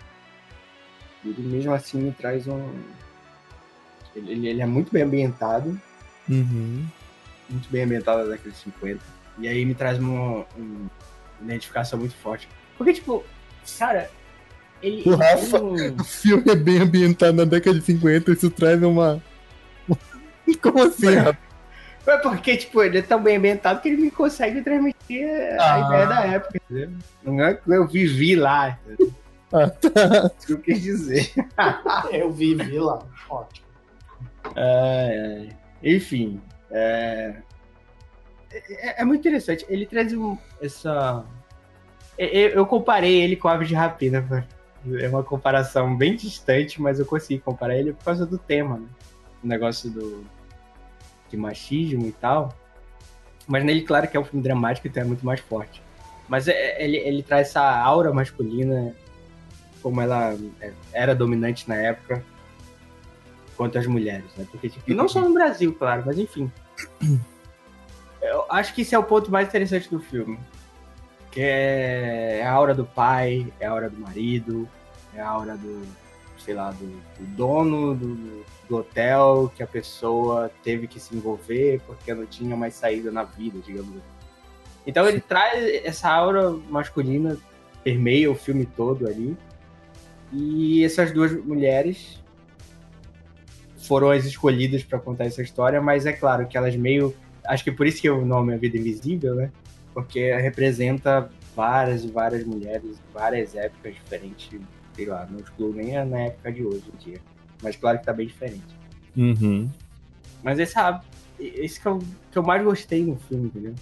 E ele mesmo assim me traz um. Ele, ele é muito bem ambientado. Uhum. Muito bem ambientado na década de 50. E aí me traz um, um identificação muito forte. Porque, tipo, cara, ele. O Rafa, o filme é bem ambientado na década de 50, isso traz uma. Como assim, Rafa? É porque, tipo, ele é tão bem ambientado que ele me consegue transmitir ah. a ideia da época, entendeu? Não é que eu vivi lá? Ah, tá. Isso que eu quis dizer. eu vivi lá, ótimo. É, enfim, é, é, é, muito interessante. Ele traz um, essa. Eu, eu, comparei ele com Aves de Rapina. É uma comparação bem distante, mas eu consegui comparar ele por causa do tema, né? O negócio do de machismo e tal. Mas nele, claro que é um filme dramático, então é muito mais forte. Mas é, ele, ele traz essa aura masculina, como ela é, era dominante na época, quanto as mulheres, né? Porque, tipo, não só no Brasil, claro, mas enfim. Eu acho que esse é o ponto mais interessante do filme. Que é a aura do pai, é a aura do marido, é a aura do, sei lá, do, do dono do, do, hotel que a pessoa teve que se envolver porque não tinha mais saída na vida, digamos assim. Então ele traz essa aura masculina, permeia o filme todo ali. E essas duas mulheres foram as escolhidas para contar essa história, mas é claro que elas meio acho que por isso que o nome é Vida Invisível, né? Porque representa várias e várias mulheres, várias épocas diferentes, sei lá, não excluo nem na época de hoje em dia. Mas claro que tá bem diferente. Uhum. Mas esse, esse que eu, que eu mais gostei no filme, entendeu?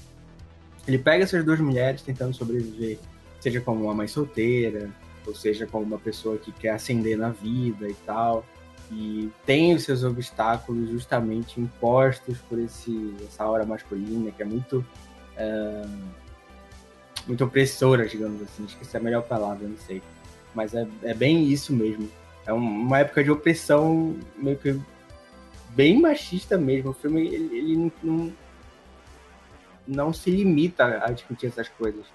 Ele pega essas duas mulheres tentando sobreviver, seja como uma mãe solteira, ou seja como uma pessoa que quer ascender na vida e tal e tem os seus obstáculos justamente impostos por esse, essa aura masculina que é muito é, muito opressora, digamos assim. Acho que essa é a melhor palavra, não sei. Mas é, é bem isso mesmo. É uma época de opressão meio que bem machista mesmo. O filme ele, ele não, não se limita a discutir essas coisas.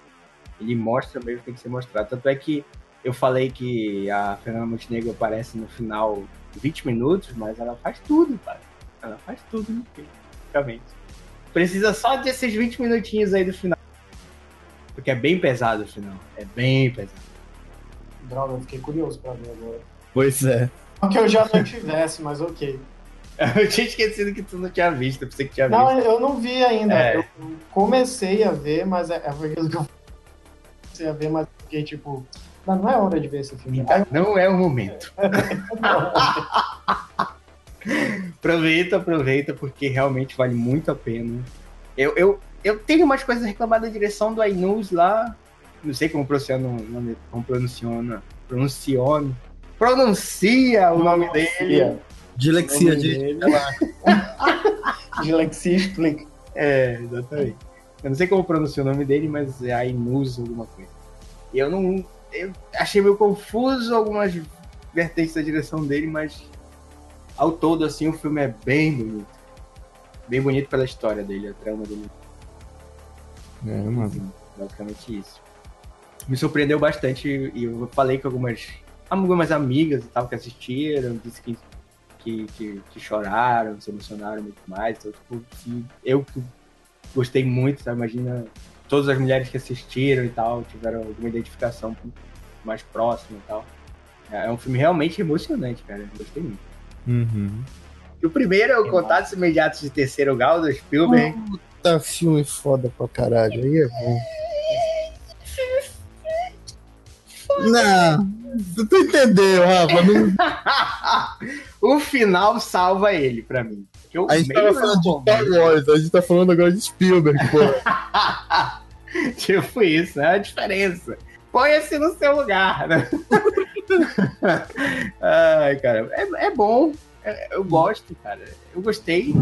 Ele mostra mesmo que tem que ser mostrado. Tanto é que eu falei que a Fernanda Montenegro aparece no final 20 minutos, mas ela faz tudo, cara. Ela faz tudo no filme, praticamente. Precisa só desses 20 minutinhos aí do final. Porque é bem pesado o final. É bem pesado. Droga, eu fiquei curioso pra ver agora. Pois é. Não que eu já não tivesse, mas ok. Eu tinha esquecido que tu não tinha visto, eu pensei que tinha Não, visto. eu não vi ainda. É. Eu comecei a ver, mas é, é aquilo que eu comecei a ver, mas fiquei tipo. Não, não é hora de ver esse filme. Eu- Não é o momento. Aproveita, aproveita, porque realmente vale muito a pena. Eu, eu, eu tenho umas coisas a reclamar da direção do iNews lá. Não sei como pronuncia, o nome- como pronunciona. Pronunciona. Pronuncia o nome dele. Dilexia nome de. dele. Dilexia explica. É, exatamente. Eu não sei como pronuncia o nome dele, mas é Ainus alguma coisa. E eu não. Eu achei meio confuso algumas vertentes da direção dele, mas ao todo, assim, o filme é bem bonito. Bem bonito pela história dele, a trama dele. É, mano. Assim, basicamente isso. Me surpreendeu bastante e eu falei com algumas, algumas amigas e tal que assistiram, disse que, que, que, que choraram, se emocionaram muito mais. Então, tipo, eu que gostei muito, tá? imagina todas as mulheres que assistiram e tal, tiveram alguma identificação mais próxima e tal. É um filme realmente emocionante, cara. Eu gostei muito. Uhum. E o primeiro é o Contatos Imediatos de Terceiro Grau do Spielberg. Puta filme foda pra caralho. Aí é bom. Não, tu entendeu, Rafa? Não... o final salva ele pra mim. O A gente tava é falando de bom. Star Wars, a gente tá falando agora de Spielberg, pô. tipo isso, é a diferença. Põe-se no seu lugar, né? Ai, cara, é, é bom. É- eu gosto, cara. Eu gostei.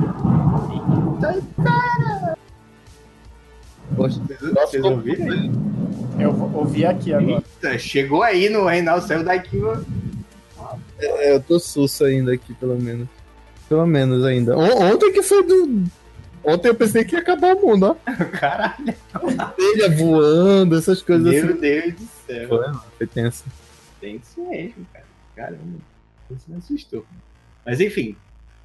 Poxa, Vocês, vocês ouviram? aí? Eu vou ouvir aqui agora. Eita, chegou aí no Reinaldo, saiu daqui. É, eu tô susto ainda aqui, pelo menos. Pelo menos ainda. On- ontem que foi do. Ontem eu pensei que ia acabar o mundo, ó. Caralho, Telha voando, essas coisas meu assim. Deus do céu. Foi, mano, foi tenso. Tem isso mesmo, cara. Caramba, isso me assustou. Mas enfim,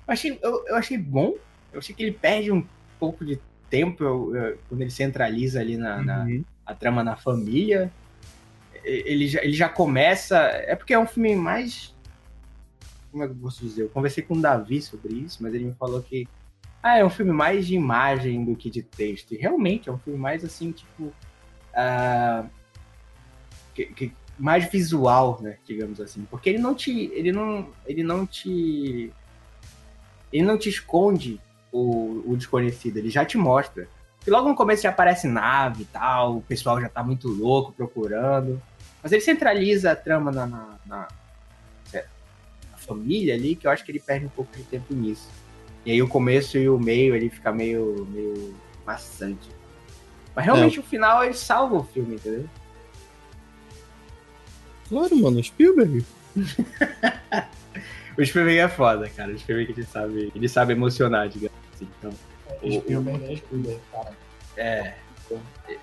eu achei, eu, eu achei bom. Eu achei que ele perde um pouco de tempo eu- eu- quando ele centraliza ali na, na- Uhum. a trama na família. Ele já, ele já começa. É porque é um filme mais. Como é que eu posso dizer? Eu conversei com o Davi sobre isso, mas ele me falou que. Ah, é um filme mais de imagem do que de texto. E realmente é um filme mais assim, tipo. ah, que- que- mais visual, né, digamos assim, porque ele não te, ele não, ele não te, ele não te esconde o, o desconhecido, ele já te mostra. E logo no começo já aparece nave e tal, o pessoal já tá muito louco procurando, mas ele centraliza a trama na, na, na- na família ali, que eu acho que ele perde um pouco de tempo nisso. E aí o começo e o meio ele fica meio, meio maçante. Mas realmente o final ele salva o filme, entendeu? Claro, mano, Spielberg. O Spielberg é foda, cara. O Spielberg ele sabe, ele sabe emocionar, digamos assim. Então, Spielberg é Spielberg, cara. é,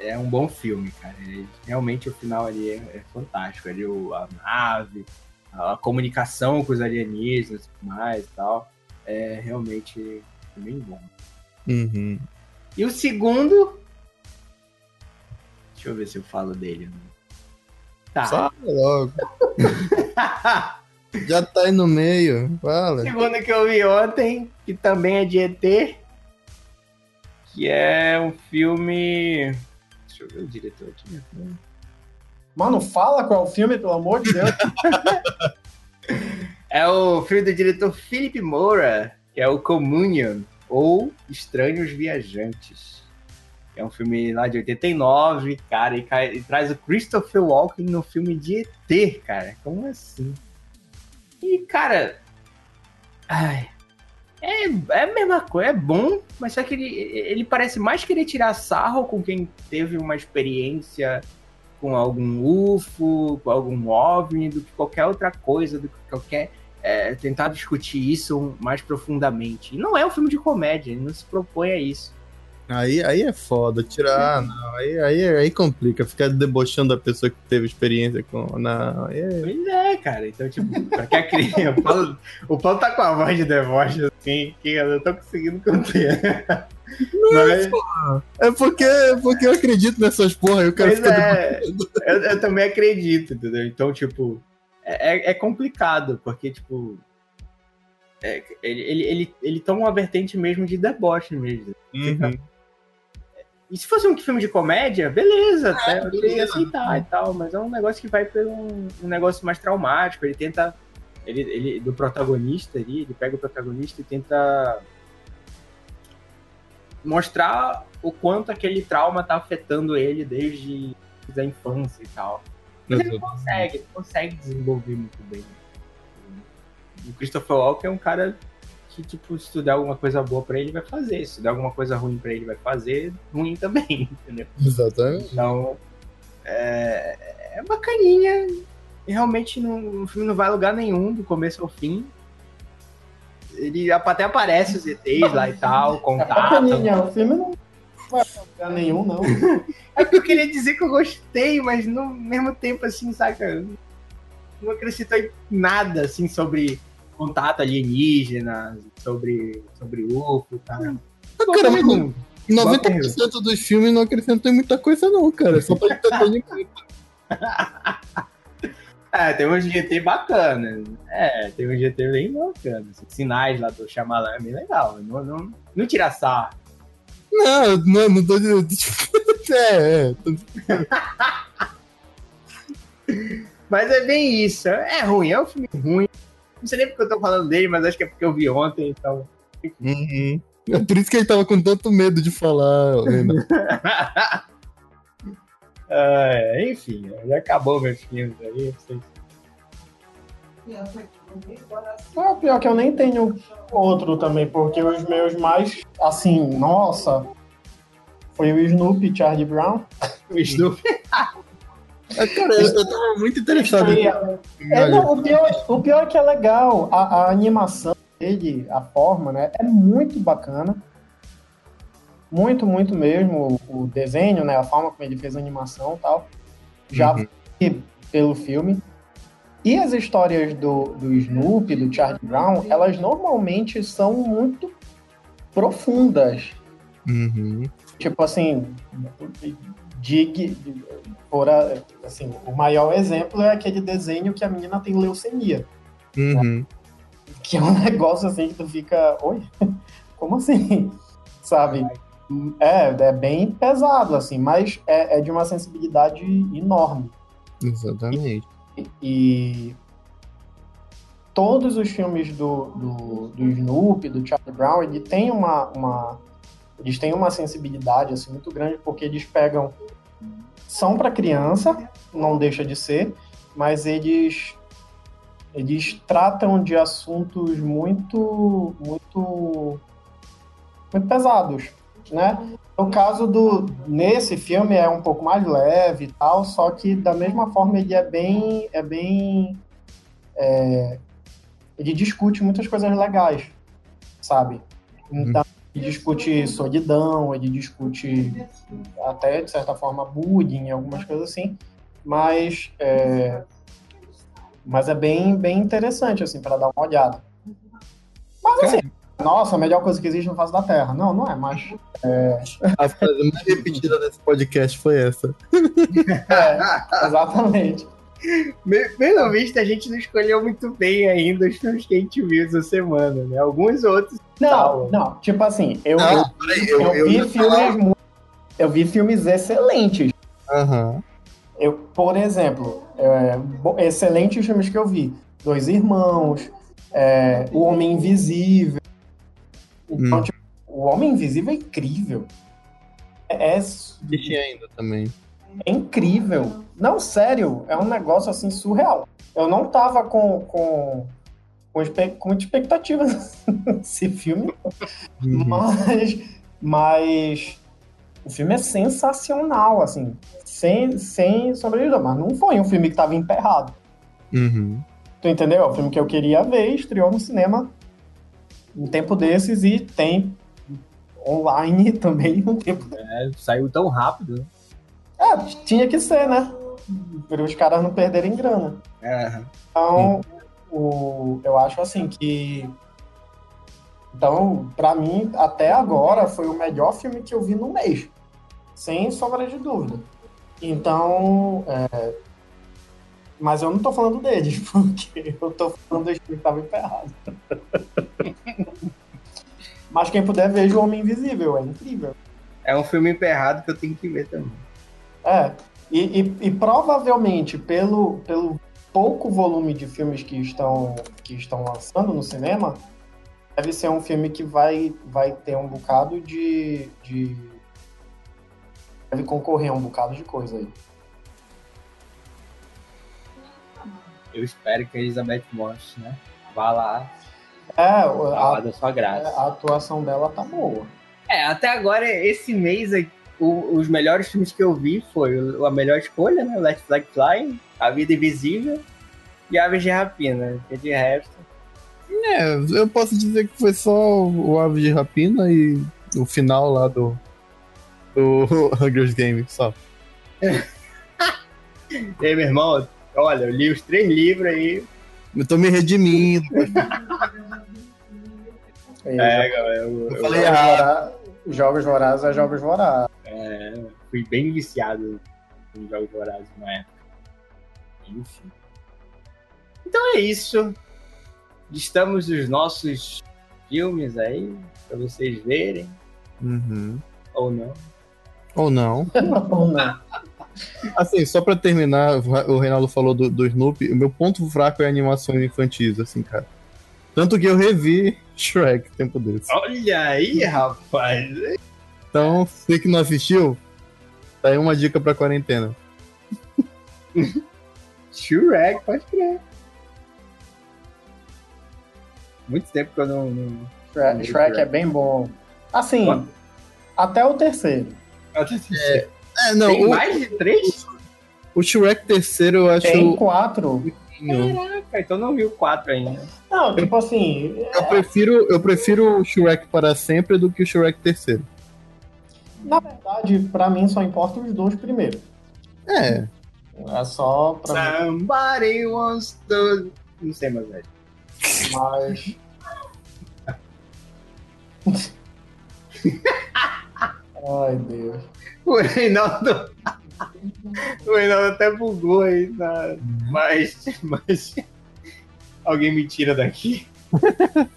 é um bom filme, cara. Ele- realmente o final ali é, é fantástico. Ali, o, a nave, a, a comunicação com os alienígenas e tudo mais e tal. É realmente bem bom. Uhum. E o segundo. Deixa eu ver se eu falo dele. né? Tá. Fala logo. Já tá aí no meio. Fala. segundo que eu vi ontem, que também é de ET, que é um filme. Deixa eu ver o diretor aqui. Mano, fala qual é o filme, pelo amor de Deus. É o filme do diretor Philip Moura, que é o Communion, ou Estranhos Viajantes. É um filme lá de 89, cara, e, cai- e traz o Christopher Walken no filme de ET, cara. Como assim? E, cara. Ai. É, é a mesma coisa, é bom, mas só que ele, ele parece mais querer tirar sarro com quem teve uma experiência com algum UFO, com algum OVNI, do que qualquer outra coisa, do que qualquer. é, tentar discutir isso mais profundamente. E não é um filme de comédia, ele não se propõe a isso. Aí, aí é foda. Tirar. ah, Não, aí, aí, aí complica. Ficar debochando a pessoa que teve experiência com. Não. aí é- Pois é, cara. Então, tipo, pra que a criança. O Paulo, o Paulo tá com a voz de deboche assim, que eu não tô conseguindo conter. Mas... É porque, porque eu acredito nessas porra e o cara fica é, eu, eu, também acredito, entendeu? Então, tipo, é, é complicado, porque, tipo, é, ele, ele, ele, ele toma uma vertente mesmo de deboche mesmo. Uhum. E se fosse um filme de comédia, beleza, até eu queria aceitar e tal, mas é um negócio que vai para um, um, negócio mais traumático. Ele tenta. Ele, ele, do protagonista ali, ele pega o protagonista e tenta mostrar o quanto aquele trauma tá afetando ele desde a infância e tal. Mas ele consegue, ele consegue desenvolver muito bem. O Christopher Walken é um cara que, tipo, se tu der alguma coisa boa pra ele, vai fazer. Se der alguma coisa ruim pra ele, vai fazer ruim também, entendeu? Exatamente. Então, é, é bacaninha. E realmente não, o filme não vai a lugar nenhum, do começo ao fim. Ele até aparece os ETs lá e tal, contato. É bacaninha, o filme não vai a lugar nenhum, não. é porque eu queria dizer que eu gostei, mas no mesmo tempo, assim, saca? Não acrescentou em nada, assim, sobre contato alienígena, sobre, sobre UFO, tá? Ah, cara, mas 90% dos filmes não acrescentam em muita coisa, não, cara. Só pra entretenimento. é, tem um GT bacana. É, tem um GT bem bacana. Sinais lá do Shyamalan é bem legal. Não, não, não tira sarro. Não, não, não tô dizendo. é, é. Mas é bem isso. É ruim, é um filme ruim. Não sei nem porque eu tô falando dele, mas acho que é porque eu vi ontem, então. Uhum. É por isso que ele tava com tanto medo de falar, é, enfim, já acabou meus filmes aí. Vocês... É, pior que eu nem tenho outro também, porque os meus mais, assim, nossa, foi o Snoopy, Charlie Brown. O Snoopy? É, cara, eu, eu tava muito interessado. É, não, o, pior, o pior é que é legal. A, a animação dele, a forma, né? É muito bacana. Muito, muito mesmo. O, o desenho, né? A forma como ele fez a animação e tal. Já uhum. pelo filme. E as histórias do, do Snoopy, do Charlie Brown, elas normalmente são muito profundas. Uhum. Tipo assim, de, por assim, o maior exemplo é aquele desenho que a menina tem leucemia. Uhum. Né? Que é um negócio assim que tu fica, oi, como assim? Sabe? É, é bem pesado, assim, mas é, é de uma sensibilidade enorme. Exatamente. E, e todos os filmes do, do, do Snoopy, do Charlie Brown, ele tem uma, uma, eles têm uma sensibilidade assim muito grande porque eles pegam são para criança, não deixa de ser, mas eles eles tratam de assuntos muito muito muito pesados, né? No caso do nesse filme é um pouco mais leve e tal, só que da mesma forma ele é bem é bem é, ele discute muitas coisas legais, sabe? Então ele discute solidão, ele discute até, de certa forma, bullying, algumas coisas assim, mas é, mas é bem, bem interessante, assim, para dar uma olhada. Mas assim, nossa, a melhor coisa que existe no face da Terra. Não, não é, mas. É... A frase mais repetida desse podcast foi essa. É, exatamente. Pelo visto, a gente não escolheu muito bem ainda os filmes que a gente viu essa semana, né? Alguns outros. Não, tal. não, tipo assim, eu, não, eu, eu, eu, eu, vi filmes muito, Eu vi filmes excelentes. Uhum. Eu, por exemplo, é, excelentes filmes que eu vi. Dois Irmãos, é, O Homem Invisível. Então, hum. tipo, o Homem Invisível é incrível. É, é... ainda também. É incrível. Não, sério, é um negócio assim surreal. Eu não tava com, com, com, com muita expectativa nesse filme, uhum. mas, mas o filme é sensacional, assim, sem, sem sobrevivência, mas não foi um filme que tava emperrado. Uhum. Tu entendeu? É o filme que eu queria ver, estreou no cinema um tempo desses e tem online também um tempo. É, saiu tão rápido. Tinha que ser, né? Para os caras não perderem grana. Então, o, eu acho assim que Então, para mim, até agora, foi o melhor filme que eu vi no mês. Sem sombra de dúvida. Então, é... mas eu não tô falando dele, porque eu tô falando do filme que estava emperrado. mas quem puder, veja O Homem Invisível, é incrível. É um filme emperrado que eu tenho que ver também. É, e, e, e provavelmente, pelo, pelo pouco volume de filmes que estão, que estão lançando no cinema, deve ser um filme que vai, vai ter um bocado de, de. Deve concorrer a um bocado de coisa aí. Eu espero que a Elizabeth Moss, né? Vá lá. É, a, da sua graça. a atuação dela tá boa. É, até agora, esse mês, o, os melhores filmes que eu vi foi a melhor escolha, né? Let Flag Fly, A Vida Invisível e Aves de Rapina. Que de resto. É, eu posso dizer que foi só o Aves de Rapina e o final lá do. do Hunger Games, só. e aí, meu irmão, olha, eu li os três livros aí. Eu tô me redimindo. É, galera. Eu, eu, falei ah, Jogos Vorazes é Jogos Vorazes. É, fui bem viciado em Jogos Vorazes na época. Enfim. Então é isso. Estamos os nossos filmes aí, pra vocês verem. Uhum. Ou não. Ou não. Ou não. Assim, só pra terminar, o Reinaldo falou do, do Snoopy. O meu ponto fraco é animações infantis, assim, cara. Tanto que eu revi Shrek tempo desse. Olha aí, rapaz. Então, você que não assistiu, tá aí uma dica pra quarentena. Shrek, pode crer. Muito tempo que eu não. não... Shrek, Shrek é bem bom. Assim, Quanto? até o terceiro. Até o terceiro. É, é, não, Tem o, mais de três? O Shrek terceiro eu acho. Tem quatro. Caraca, então não viu quatro ainda. Não, tipo assim. Eu é... prefiro, eu prefiro o Shrek para sempre do que o Shrek terceiro. Na verdade, pra mim só importa os dois primeiros. É. É só pra. Somebody wants to. Não sei mais, velho. Mas. Ai, Deus. O Reinaldo. O Reinaldo até bugou aí, tá? mas, mas. Alguém me tira daqui.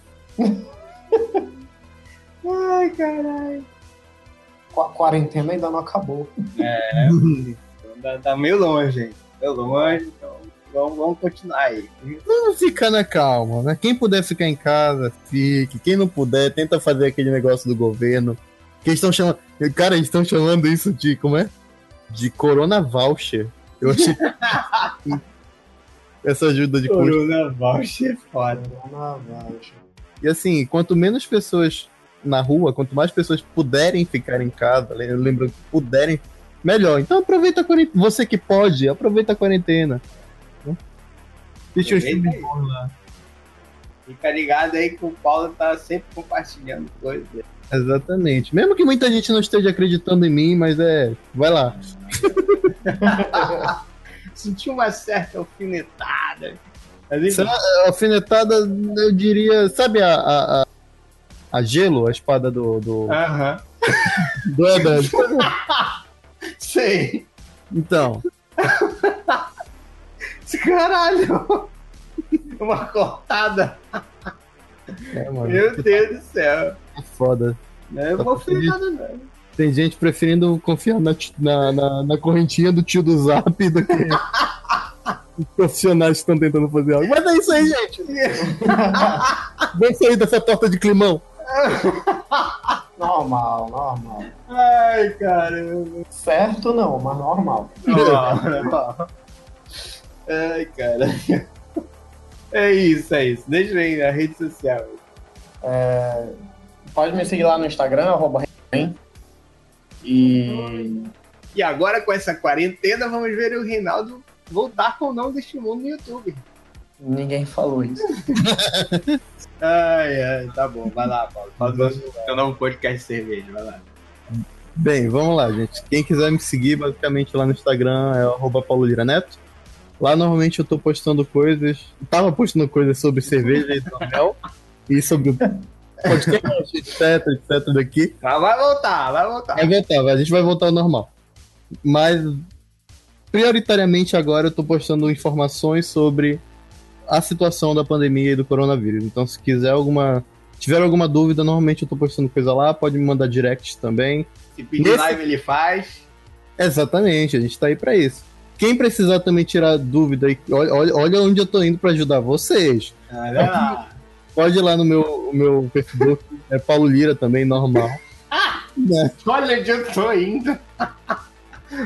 Ai, caralho. A quarentena ainda não acabou. É, tá, tá meio longe, hein? Meio longe, então vamos, vamos continuar aí. Vamos ficar na calma, né? Quem puder ficar em casa, fique. Quem não puder, tenta fazer aquele negócio do governo. Que estão chamando. Cara, eles estão chamando isso de. Como é? De Corona Voucher. Eu achei. Essa ajuda de Corona Voucher é foda. Corona Voucher. E assim, quanto menos pessoas na rua, quanto mais pessoas puderem ficar em casa, lembro puderem, melhor. Então aproveita a quarentena. Você que pode, aproveita a quarentena. Deixa eu filmes lá. Fica ligado aí que o Paulo tá sempre compartilhando coisas. Exatamente. Mesmo que muita gente não esteja acreditando em mim, mas é. Vai lá. Senti uma certa alfinetada. Mas, alfinetada, eu diria. Sabe a, a, a, gelo, a espada do. do... Aham. Do. Sei. Então. Caralho! Uma cortada. É, mano. Meu Deus do céu. É foda. Não é não. Tem gente preferindo confiar na, na, na, na, correntinha do tio do Zap do que os profissionais que estão tentando fazer algo. Mas é isso aí, gente. Vem sair dessa torta de climão. Normal, normal. Ai, caramba. Certo não, mas normal. Normal, normal. Ai, cara. É isso, é isso. Deixa ir na rede social. É, pode me seguir lá no Instagram, arroba E. E agora, com essa quarentena, vamos ver o Reinaldo voltar com o nome deste mundo no YouTube. Ninguém falou isso. ai, ai, tá bom. Vai lá, Paulo. Faz o seu novo podcast de cerveja. Vai lá. Bem, vamos lá, gente. Quem quiser me seguir, basicamente lá no Instagram é arroba Paulo Lira Neto. Lá normalmente eu tô postando coisas. Tava postando coisas sobre cerveja e mel. e sobre. podcast, etc, etc daqui. Mas vai voltar, vai voltar. Vai voltar, a gente vai voltar ao normal. Mas, prioritariamente agora eu tô postando informações sobre a situação da pandemia e do coronavírus. Então, se quiser alguma. Tiver alguma dúvida, normalmente eu tô postando coisa lá, pode me mandar direct também. Se pedir Nesse... live, ele faz. Exatamente, a gente tá aí pra isso. Quem precisar também tirar dúvida, olha, olha, olha onde eu tô indo para ajudar vocês. Olha lá. Pode ir lá no meu, meu Facebook, é Paulo Lira também, normal. Ah, né? Olha onde eu tô indo.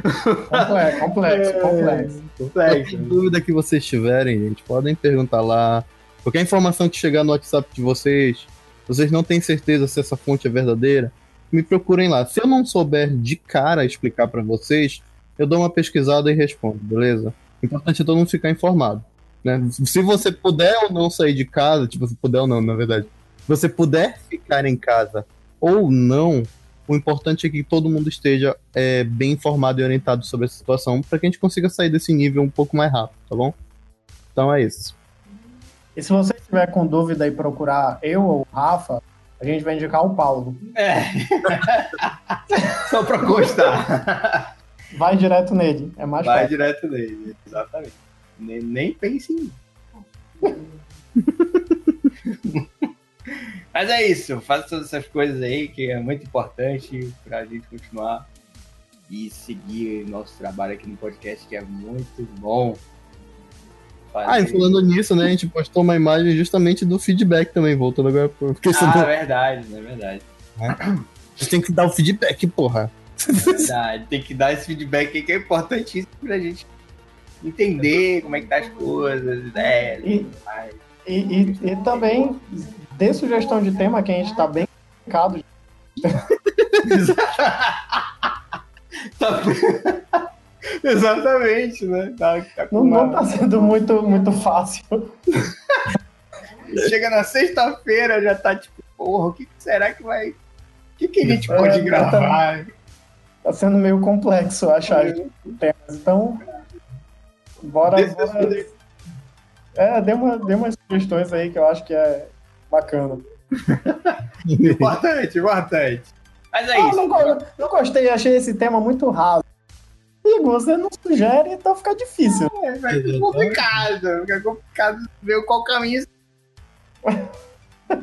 complexo, complexo, é, complexo. Qualquer dúvida que vocês tiverem, gente, podem perguntar lá. Qualquer informação que chegar no WhatsApp de vocês, vocês não têm certeza se essa fonte é verdadeira, me procurem lá. Se eu não souber de cara explicar para vocês, eu dou uma pesquisada e respondo, beleza? O importante é todo mundo ficar informado. Né? Se você puder ou não sair de casa, tipo, se puder ou não, na verdade, se você puder ficar em casa ou não, o importante é que todo mundo esteja é, bem informado e orientado sobre a situação para que a gente consiga sair desse nível um pouco mais rápido, tá bom? Então é isso. E se você estiver com dúvida e procurar eu ou o Rafa, a gente vai indicar o Paulo. É. Só para constar. Vai direto nele, é mais Vai fácil. direto nele, exatamente. Nem, nem pense em Mas é isso, faça todas essas coisas aí que é muito importante para a gente continuar e seguir nosso trabalho aqui no podcast, que é muito bom. Fazer... Ah, e falando nisso, né, a gente postou uma imagem justamente do feedback também, voltando agora. Porque ah, é verdade, é verdade. É? A gente tem que dar o feedback, porra. Verdade, tem que dar esse feedback aí que é importantíssimo pra gente entender como é que tá as coisas, ideias. E, e, e, e também dê sugestão de tema que a gente tá bem complicado. tá... Exatamente, né? Tá, tá não, uma... não tá sendo muito, muito fácil. Chega na sexta-feira, já tá tipo, porra, o que será que vai. O que, que a gente é, pode gravar? Tá tá sendo meio complexo achar uhum. temas. Então, bora. bora... É, dê, uma, dê umas sugestões aí que eu acho que é bacana. importante, importante. Mas é isso. Não, não gostei, achei esse tema muito raso. E você não sugere, então fica difícil. É, vai ficar complicado. Fica complicado ver qual caminho.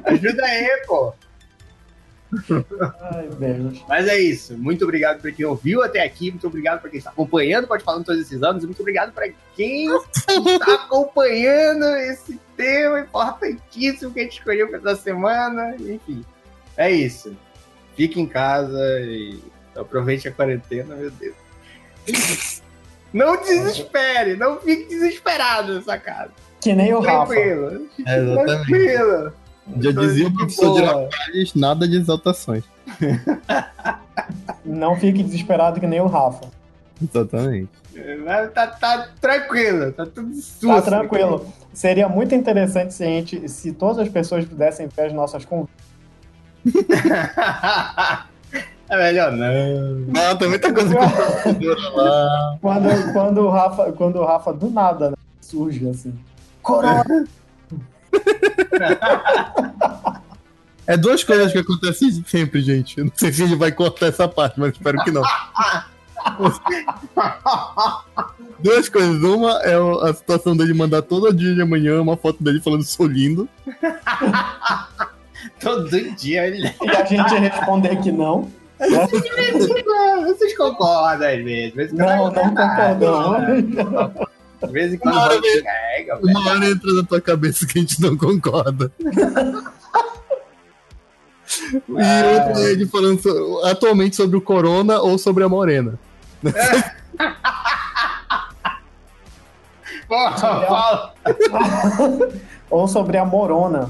Ajuda aí, pô. Ai, Deus. Mas é isso. Muito obrigado por quem ouviu até aqui. Muito obrigado por quem está acompanhando Pode Falando todos esses anos. E muito obrigado para quem está acompanhando esse tema importantíssimo que a gente escolheu para essa semana. Enfim, é isso. Fique em casa e aproveite a quarentena, meu Deus. Não desespere, não fique desesperado nessa casa. Que nem o tranquilo, Rafa. É, tranquilo. Já dizia o professor de Girafales, nada de exaltações. Não fique desesperado que nem o Rafa. Exatamente. Tá, tá tranquilo, tá tudo susto. Tá tranquilo. Seria muito interessante se a gente, se todas as pessoas pudessem ver as nossas conversas. É melhor não. Não, tem muita coisa. Quando, quando, o Rafa, quando o Rafa do nada né, surge assim. Corona! É duas coisas que acontecem sempre, gente. Eu não sei se ele vai cortar essa parte, mas espero que não. duas coisas. Uma é a situação dele mandar todo dia de manhã uma foto dele falando sou lindo. todo dia ele. E a gente responder que não. Vocês concordam às vezes. Não, não concordam. De vez em quando uma hora, chega, uma hora entra na tua cabeça que a gente não concorda. e outra é ele falando so, atualmente sobre o Corona ou sobre a Morena. É. Porra, fala. ou sobre a Morona.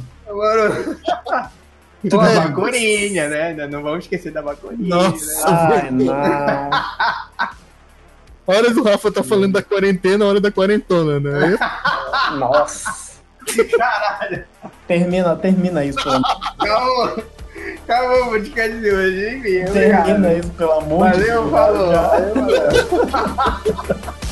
Pô, a bacurinha, né? Não vamos esquecer da bacurinha. Nossa, né? Ai, não. Horas o Rafa tá falando da quarentena, hora da quarentona, né? Nossa. Caralho. Termina, termina isso, amor. Calma. Acabou o podcast de hoje, hein, Termina isso, pelo amor Valeu, de Deus. Valeu, falou. Valeu, valeu.